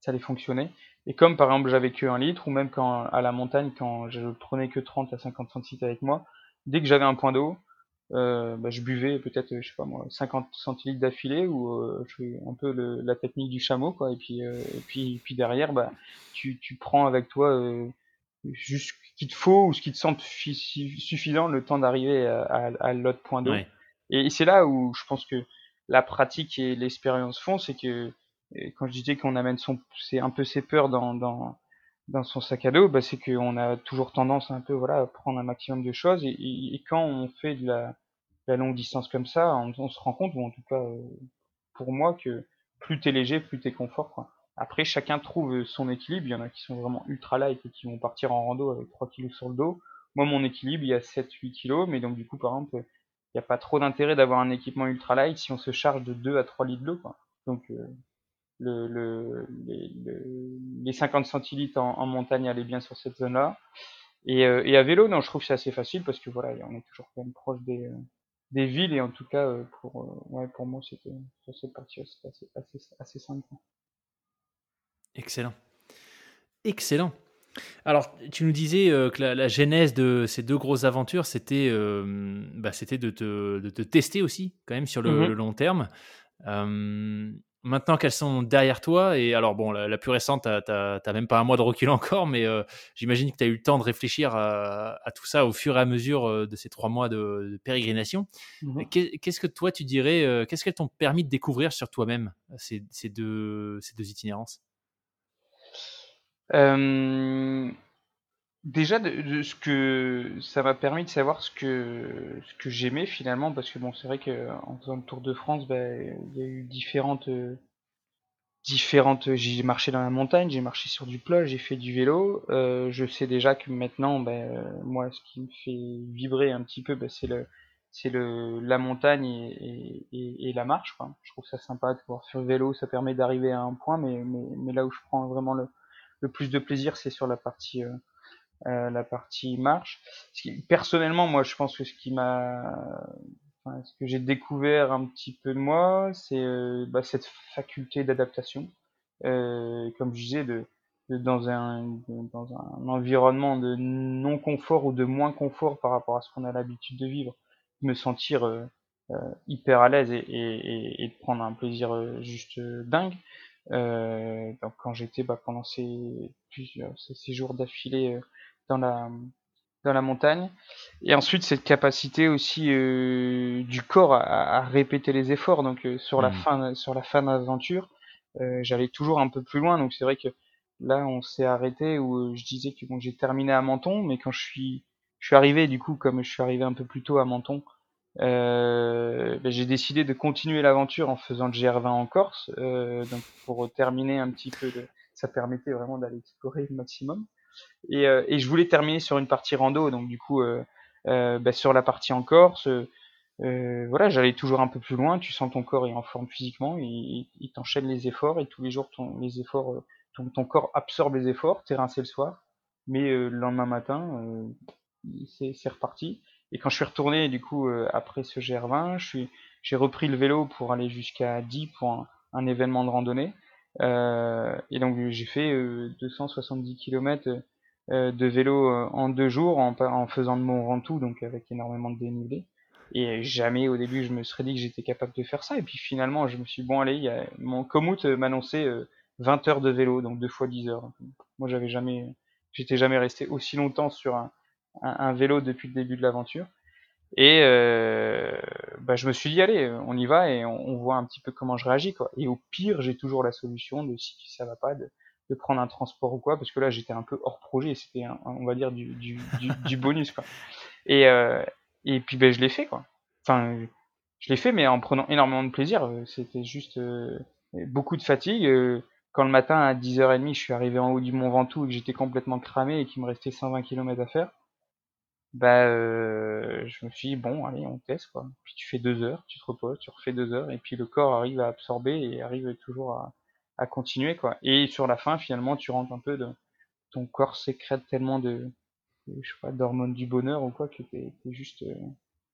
[SPEAKER 1] ça allait fonctionner. Et comme par exemple j'avais que un litre, ou même quand à la montagne, quand je prenais que 30 à 50 centilitres avec moi, dès que j'avais un point d'eau, euh, bah, je buvais peut-être, je sais pas moi, 50 centilitres d'affilée, ou euh, je fais un peu le, la technique du chameau, quoi. Et puis, euh, et puis, puis derrière, bah, tu, tu prends avec toi euh, juste ce qu'il te faut ou ce qui te semble suffisant le temps d'arriver à, à, l'autre point d'eau. Et c'est là où je pense que la pratique et l'expérience font, c'est que quand je disais qu'on amène son, c'est un peu ses peurs dans, dans, dans son sac à dos, bah c'est qu'on a toujours tendance à un peu voilà à prendre un maximum de choses et, et, quand on fait de la, longue distance comme ça, on, se rend compte, ou en tout cas euh, pour moi, que plus t'es léger, plus t'es confort. Après, chacun trouve son équilibre. Il y en a qui sont vraiment ultra light et qui vont partir en rando avec 3 kg sur le dos. Moi, mon équilibre, il y a 7-8 kg, mais donc du coup, par exemple, il n'y a pas trop d'intérêt d'avoir un équipement ultra light si on se charge de 2 à 3 litres d'eau. Donc, euh, le, le, les, les, 50 centilitres en, en, montagne allaient bien sur cette zone-là. Et, euh, et, à vélo, non, je trouve que c'est assez facile parce que voilà, on est toujours quand même proche des, des villes et en tout cas, euh, pour, euh, ouais, pour moi, c'était sur cette partie, c'était assez, assez, assez simple.
[SPEAKER 2] Excellent. Excellent. Alors, tu nous disais euh, que la, genèse de ces deux grosses aventures, c'était euh, bah, de, te, de, te, tester aussi, quand même, sur le, mm-hmm. long terme. Euh, maintenant qu'elles sont derrière toi, et alors, bon, la, plus récente, tu n'as même pas un mois de recul encore, mais j'imagine que tu as eu le temps de réfléchir à, tout ça au fur et à mesure de ces trois mois de, pérégrination. Mm-hmm. Qu'est-ce que toi, tu dirais, qu'est-ce qu'elles t'ont permis de découvrir sur toi-même, ces, ces, deux, ces deux itinérances?
[SPEAKER 1] Euh, déjà, de, ce que ça m'a permis de savoir ce que ce que j'aimais finalement, parce que bon, c'est vrai que en faisant le Tour de France, ben, il y a eu différentes différentes. J'ai marché dans la montagne, j'ai marché sur du plat, j'ai fait du vélo. Euh, je sais déjà que maintenant, ben, moi, ce qui me fait vibrer un petit peu, ben, c'est le c'est le la montagne et, et, et, la marche. Quoi. Je trouve ça sympa de pouvoir faire vélo, ça permet d'arriver à un point, mais, mais, mais là où je prends vraiment le, le plus de plaisir, c'est sur la partie euh, la partie marche. personnellement, moi, je pense que ce qui m'a Enfin, ce que j'ai découvert un petit peu de moi, c'est euh, bah, cette faculté d'adaptation. Euh, comme je disais, de, de, dans, un, dans un environnement de non confort ou de moins confort par rapport à ce qu'on a l'habitude de vivre, me sentir euh, hyper à l'aise et, et, et, de prendre un plaisir juste dingue. Donc quand j'étais bah, pendant ces plusieurs ces, jours d'affilée dans la dans la montagne et ensuite cette capacité aussi euh, du corps à, à, répéter les efforts donc euh, sur la mmh. fin sur la fin d'aventure j'allais toujours un peu plus loin donc c'est vrai que là on s'est arrêté où je disais que bon j'ai terminé à Menton mais quand je suis je suis arrivé du coup comme je suis arrivé un peu plus tôt à Menton euh, ben, j'ai décidé de continuer l'aventure en faisant le GR20 en Corse, euh, donc pour terminer un petit peu, de, ça permettait vraiment d'aller explorer le maximum. Et, euh, et, je voulais terminer sur une partie rando, donc du coup euh, euh, ben, sur la partie en Corse, voilà, j'allais toujours un peu plus loin. Tu sens ton corps est en forme physiquement, il, t'enchaîne les efforts et tous les jours ton, les efforts, ton, ton corps absorbe les efforts. T'es rincé le soir, mais le lendemain matin, c'est, reparti. Et quand je suis retourné, du coup, après ce GR20, je suis, j'ai repris le vélo pour aller jusqu'à 10 pour un événement de randonnée. Et donc j'ai fait 270 km de vélo en deux jours en, faisant de mon Ventoux, donc avec énormément de dénivelé. Et jamais au début je me serais dit que j'étais capable de faire ça. Et puis finalement je me suis bon allez, y mon Komoot m'annonçait 20 heures de vélo, donc deux fois 10 heures. Moi j'avais jamais, j'étais jamais resté aussi longtemps sur un, vélo depuis le début de l'aventure. Et euh, bah, je me suis dit allez, on y va et on, on, voit un petit peu comment je réagis quoi. Et au pire j'ai toujours la solution de si ça va pas de, de prendre un transport ou quoi, parce que là j'étais un peu hors projet, c'était on va dire du, du, du, bonus quoi. Et, euh, et puis ben, je l'ai fait quoi. Enfin, je l'ai fait mais en prenant énormément de plaisir. C'était juste euh, beaucoup de fatigue. Quand le matin à 10h30 je suis arrivé en haut du Mont Ventoux et que j'étais complètement cramé et qu'il me restait 120 km à faire, bah je me suis dit bon allez on teste quoi. Puis tu fais deux heures, tu te reposes, tu refais deux heures et puis le corps arrive à absorber et arrive toujours à, à continuer quoi. Et sur la fin finalement tu rentres un peu de ton corps sécrète tellement de, je sais pas d'hormones du bonheur ou quoi que t'es es juste euh,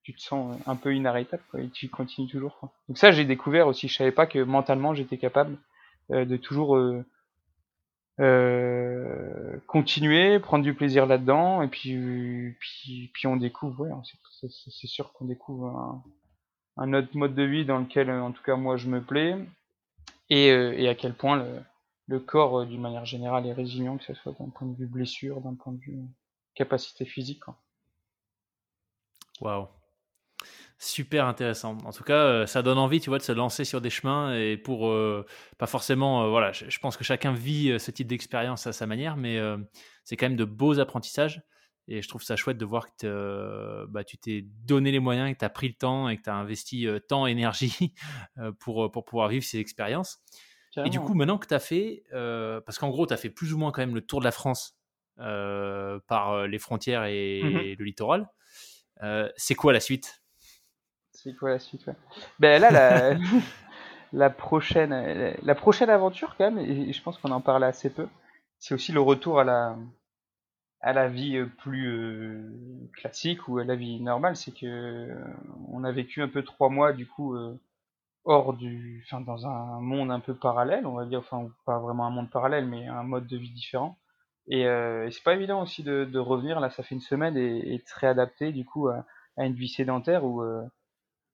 [SPEAKER 1] tu te sens un peu inarrêtable quoi, et tu continues toujours quoi. Donc ça j'ai découvert aussi, je savais pas que mentalement j'étais capable euh, de toujours euh, euh, continuer, prendre du plaisir là-dedans et puis puis puis on découvre ouais, c'est sûr qu'on découvre un, un autre mode de vie dans lequel en tout cas moi je me plais et, euh, et à quel point le, le corps, euh, d'une manière générale, est résilient, que ce soit d'un point de vue blessure, d'un point de vue capacité physique.
[SPEAKER 2] Waouh. Super intéressant. En tout cas, euh, ça donne envie, tu vois, de se lancer sur des chemins et pour pas forcément, voilà, je, je, pense que chacun vit ce type d'expérience à sa manière, mais c'est quand même de beaux apprentissages. Et je trouve ça chouette de voir que bah, tu t'es donné les moyens, que tu as pris le temps et que tu as investi euh, temps, énergie pour, pour pouvoir vivre ces expériences. Et du coup, maintenant que tu as fait, euh, parce qu'en gros, tu as fait plus ou moins quand même le tour de la France euh, par les frontières et,
[SPEAKER 1] Mmh
[SPEAKER 2] le littoral, c'est quoi la suite?
[SPEAKER 1] La suite ouais. Ben là, la, la, prochaine, la prochaine aventure, quand même, et je pense qu'on en parle assez peu, c'est aussi le retour à la, à la vie plus euh, classique ou à la vie normale, c'est que euh, on a vécu un peu trois mois du coup euh, hors du, enfin dans un monde un peu parallèle, on va dire, enfin pas vraiment un monde parallèle, mais un mode de vie différent. Et, et c'est pas évident aussi de, de, revenir là, ça fait une semaine et, et de se réadapter du coup à, à une vie sédentaire où euh,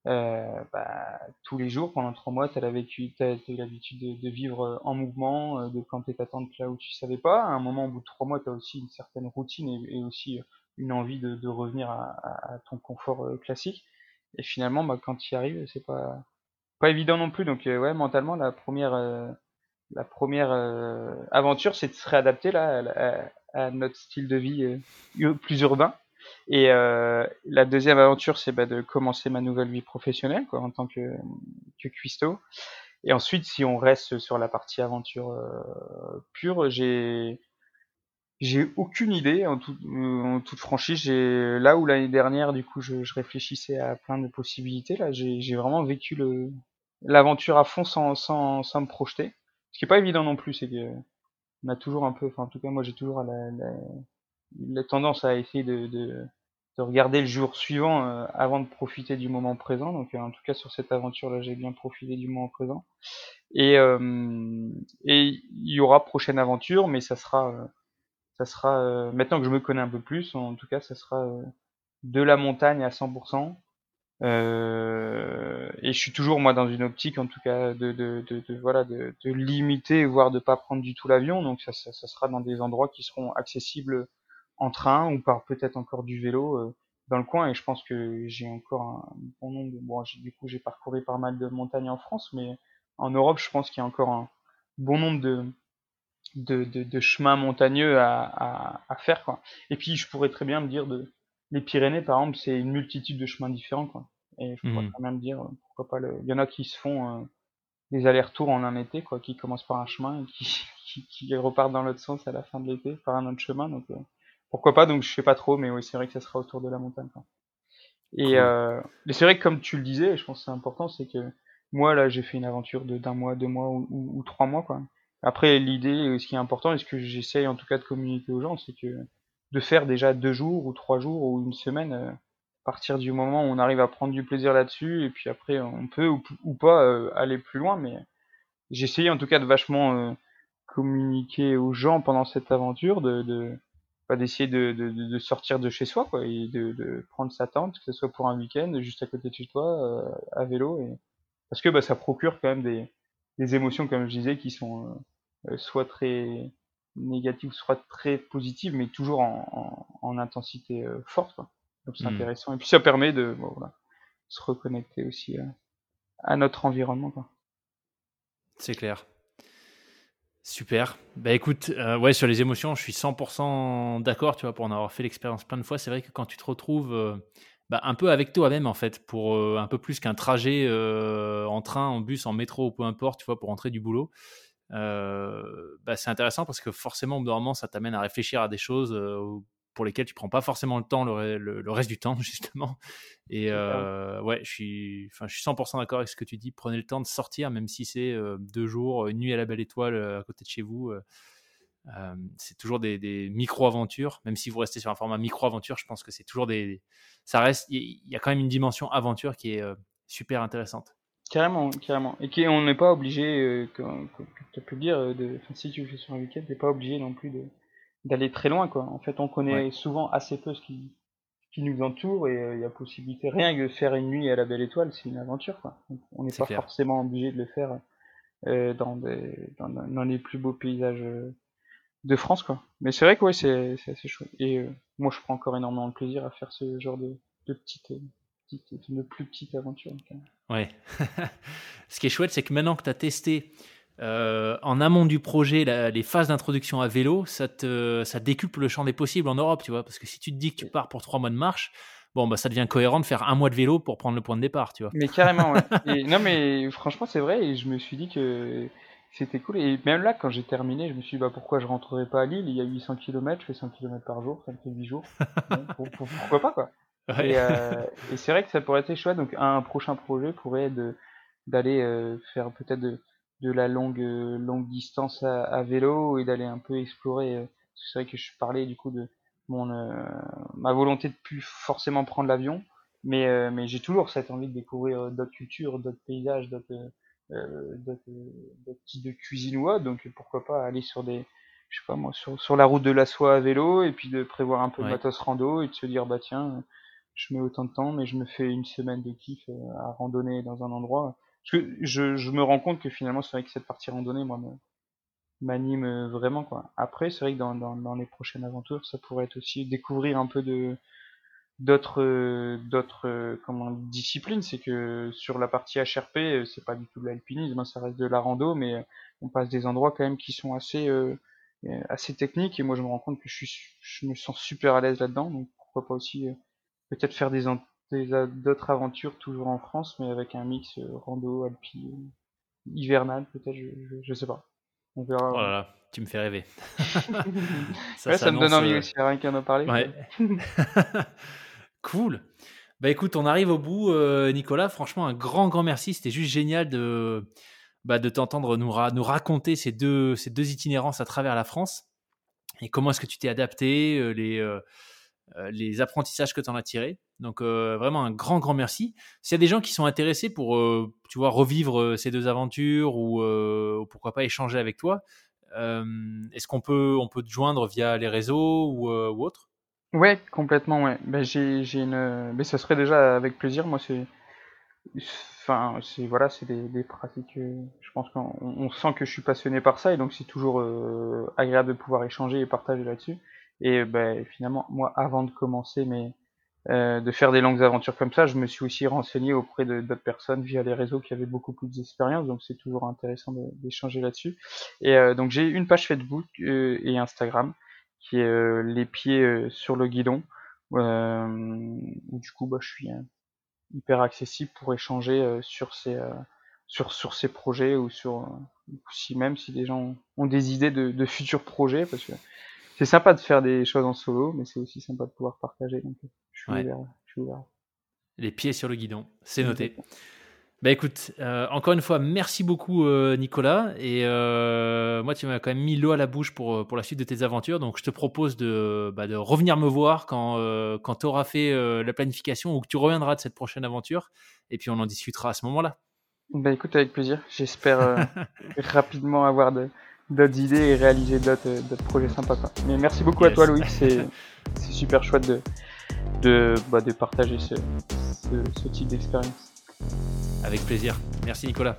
[SPEAKER 1] bah, tous les jours pendant trois mois, tu as, eu l'habitude de, vivre en mouvement, euh, de planter ta tente là où tu savais pas. À un moment, au bout de trois mois, tu as aussi une certaine routine et, aussi une envie de, revenir à, ton confort euh, classique. Et finalement, bah, quand tu y arrives, c'est pas pas évident non plus. Donc euh, ouais, mentalement, la première euh, la première euh, aventure, c'est de se réadapter là à, notre style de vie plus urbain. Et euh, la deuxième aventure, c'est bah, de commencer ma nouvelle vie professionnelle quoi, en tant que, que cuistot. Et ensuite, si on reste sur la partie aventure euh, pure, j'ai j'ai aucune idée en, en toute franchise. Là où l'année dernière, du coup, je, réfléchissais à plein de possibilités. Là, j'ai vraiment vécu l'aventure à fond sans me projeter. Ce qui est pas évident non plus, c'est que on a toujours un peu, enfin en tout cas moi j'ai toujours la, la, la tendance à essayer de, de, de regarder le jour suivant euh, avant de profiter du moment présent. Donc, euh, en tout cas, sur cette aventure-là, j'ai bien profité du moment présent. Et euh, et il y aura prochaine aventure, mais ça sera, euh, ça sera euh, maintenant que je me connais un peu plus, en tout cas, ça sera de la montagne à 100%. et je suis toujours moi dans une optique, en tout cas, de, de, de, de voilà, de, de, limiter, voire de pas prendre du tout l'avion. Donc, ça, ça, ça sera dans des endroits qui seront accessibles en train ou par peut-être encore du vélo euh, dans le coin. Et je pense que j'ai encore un bon nombre bon du coup j'ai parcouru pas mal de montagnes en France mais en Europe je pense qu'il y a encore un bon nombre de de, de, de chemins montagneux à, à, à, faire quoi. Et puis je pourrais très bien me dire de les Pyrénées par exemple c'est une multitude de chemins différents quoi. Et je pourrais mmh. très bien me dire pourquoi pas le il y en a qui se font euh, des allers-retours en un été quoi qui commencent par un chemin et qui, qui, qui repartent dans l'autre sens à la fin de l'été par un autre chemin. Donc euh, pourquoi pas, donc je sais pas trop, mais oui, c'est vrai que ça sera autour de la montagne. Quoi. Et euh, c'est vrai que comme tu le disais, je pense que c'est important, c'est que moi là j'ai fait une aventure de d'un mois, deux mois ou, ou, trois mois quoi. Après l'idée, ce qui est important et ce que j'essaye en tout cas de communiquer aux gens, c'est que de faire déjà deux jours ou trois jours ou une semaine, euh, à partir du moment où on arrive à prendre du plaisir là-dessus et puis après on peut ou, pas euh, aller plus loin, mais essayé en tout cas de vachement euh, communiquer aux gens pendant cette aventure, de, de d'essayer de, de, de, sortir de chez soi quoi et de, de prendre sa tente que ce soit pour un week-end juste à côté de chez toi euh, à vélo et parce que bah, ça procure quand même des, des émotions comme je disais qui sont euh, euh, soit très négatives soit très positives mais toujours en, en, en intensité forte quoi. donc c'est mmh. intéressant et puis ça permet de bon, voilà, se reconnecter aussi à notre environnement quoi.
[SPEAKER 2] c'est clair Super. Bah écoute, euh, ouais, sur les émotions, je suis 100% d'accord, tu vois, pour en avoir fait l'expérience plein de fois. C'est vrai que quand tu te retrouves euh, bah, un peu avec toi-même, en fait, pour euh, un peu plus qu'un trajet en train, en bus, en métro ou peu importe, tu vois, pour rentrer du boulot, bah, c'est intéressant parce que forcément, au ça t'amène à réfléchir à des choses pour lesquels tu prends pas forcément le temps le, reste du temps justement. Et euh, ouais je suis enfin je suis 100% d'accord avec ce que tu dis. Prenez le temps de sortir même si c'est euh, deux jours une nuit à la belle étoile euh, à côté de chez vous c'est toujours des, micro aventures même si vous restez sur un format micro aventure je pense que c'est toujours des ça reste il y, a quand même une dimension aventure qui est super intéressante.
[SPEAKER 1] Carrément, carrément. Et qui, on n'est pas obligé, comme, tu as pu le dire, de, si tu fais sur un week-end, n'es pas obligé non plus de, d'aller très loin quoi. En fait, on connaît souvent assez peu ce qui qui nous entoure et euh, il y a possibilité rien que faire une nuit à la belle étoile, c'est une aventure quoi. on n'est pas forcément obligé de le faire euh, dans, des, dans, dans, les plus beaux paysages euh, de France quoi. Mais c'est vrai que ouais, c'est assez chouette et euh, moi je prends encore énormément de plaisir à faire ce genre de, de petites de plus petites aventures.
[SPEAKER 2] Ouais. ce qui est chouette c'est que maintenant que tu as testé euh, en amont du projet, les phases d'introduction à vélo, ça, te, ça décuple le champ des possibles en Europe, tu vois. Parce que si tu te dis que tu pars pour trois mois de marche, bon, bah, ça devient cohérent de faire un mois de vélo pour prendre le point de départ, tu vois.
[SPEAKER 1] Mais carrément, ouais. non, mais franchement, c'est vrai, et je me suis dit que c'était cool. Et même là, quand j'ai terminé, je me suis dit, bah, pourquoi je rentrerai pas à Lille? Il y a 800 km, je fais 100 km par jour, ça me fait 8 jours. pourquoi pas, quoi. Euh, et, c'est vrai que ça pourrait être chouette. Donc, un prochain projet pourrait être d'aller euh, faire peut-être de la longue euh, longue distance à, vélo et d'aller un peu explorer. Euh, c'est vrai que je parlais du coup de mon euh, ma volonté de plus forcément prendre l'avion, mais mais j'ai toujours cette envie de découvrir d'autres cultures, d'autres paysages, d'autres d'autres types de autre. Donc pourquoi pas aller sur des je sais pas moi sur, sur la route de la soie à vélo et puis de prévoir un peu de matos rando et de se dire bah tiens je mets autant de temps mais je me fais une semaine de kiff à randonner dans un endroit je, je me rends compte que finalement, c'est vrai que cette partie randonnée, moi, m'anime euh, vraiment, quoi. Après, c'est vrai que dans, les prochaines aventures, ça pourrait être aussi découvrir un peu d'autres euh, euh, disciplines. C'est que sur la partie HRP c'est pas du tout de l'alpinisme hein, ça reste de la rando mais on passe des endroits quand même qui sont assez assez techniques. Et moi je me rends compte que je suis je me sens super à l'aise là-dedans. Donc pourquoi pas aussi peut-être faire des d'autres aventures toujours en France, mais avec un mix euh, rando, alpi, hivernal peut-être, je, je, sais pas.
[SPEAKER 2] On verra. Oh là là, tu me fais rêver.
[SPEAKER 1] ça, ça me donne envie euh, aussi, rien qu'à en parler.
[SPEAKER 2] Ouais. cool. Bah écoute, on arrive au bout, euh, Nicolas. Franchement, un grand, grand merci. C'était juste génial de, bah, de t'entendre nous, nous raconter ces deux, ces deux itinérances à travers la France. Et comment est-ce que tu t'es adapté, les, euh, les apprentissages que tu en as tirés. Donc euh, vraiment un grand, grand merci. S'il y a des gens qui sont intéressés pour, euh, tu vois, revivre ces deux aventures ou, pourquoi pas échanger avec toi, est-ce qu'on peut, on peut te joindre via les réseaux ou, ou autre
[SPEAKER 1] Ouais, complètement, ouais. Ben, j'ai, une... Mais ça serait déjà avec plaisir. Moi, c'est... Enfin, c'est voilà, c'est des, pratiques. je pense qu'on sent que je suis passionné par ça et donc c'est toujours agréable de pouvoir échanger et partager là-dessus. Et ben, finalement, moi, avant de commencer mais euh, de faire des longues aventures comme ça, je me suis aussi renseigné auprès d'autres personnes via les réseaux qui avaient beaucoup plus d'expérience, donc c'est toujours intéressant d'échanger là-dessus. Et euh, donc j'ai une page Facebook euh, et Instagram qui est euh, les pieds euh, sur le guidon, où du coup bah, je suis hyper accessible pour échanger sur ces sur sur ces projets ou sur si même si des gens ont des idées de, de futurs projets parce que c'est sympa de faire des choses en solo, mais c'est aussi sympa de pouvoir partager. Donc, je suis, ouvert,
[SPEAKER 2] Les pieds sur le guidon, c'est noté. Bah écoute, euh, encore une fois, merci beaucoup euh, Nicolas. Et euh, moi, tu m'as quand même mis l'eau à la bouche pour, pour la suite de tes aventures. Donc je te propose de, bah, de revenir me voir quand, quand tu auras fait la planification ou que tu reviendras de cette prochaine aventure. Et puis on en discutera à ce moment-là.
[SPEAKER 1] Bah écoute, avec plaisir. J'espère rapidement avoir d'autres idées et réaliser d'autres projets sympas. Mais merci beaucoup à toi Louis, c'est super chouette de, de, bah, de partager ce, ce type d'expérience.
[SPEAKER 2] Avec plaisir. Merci Nicolas.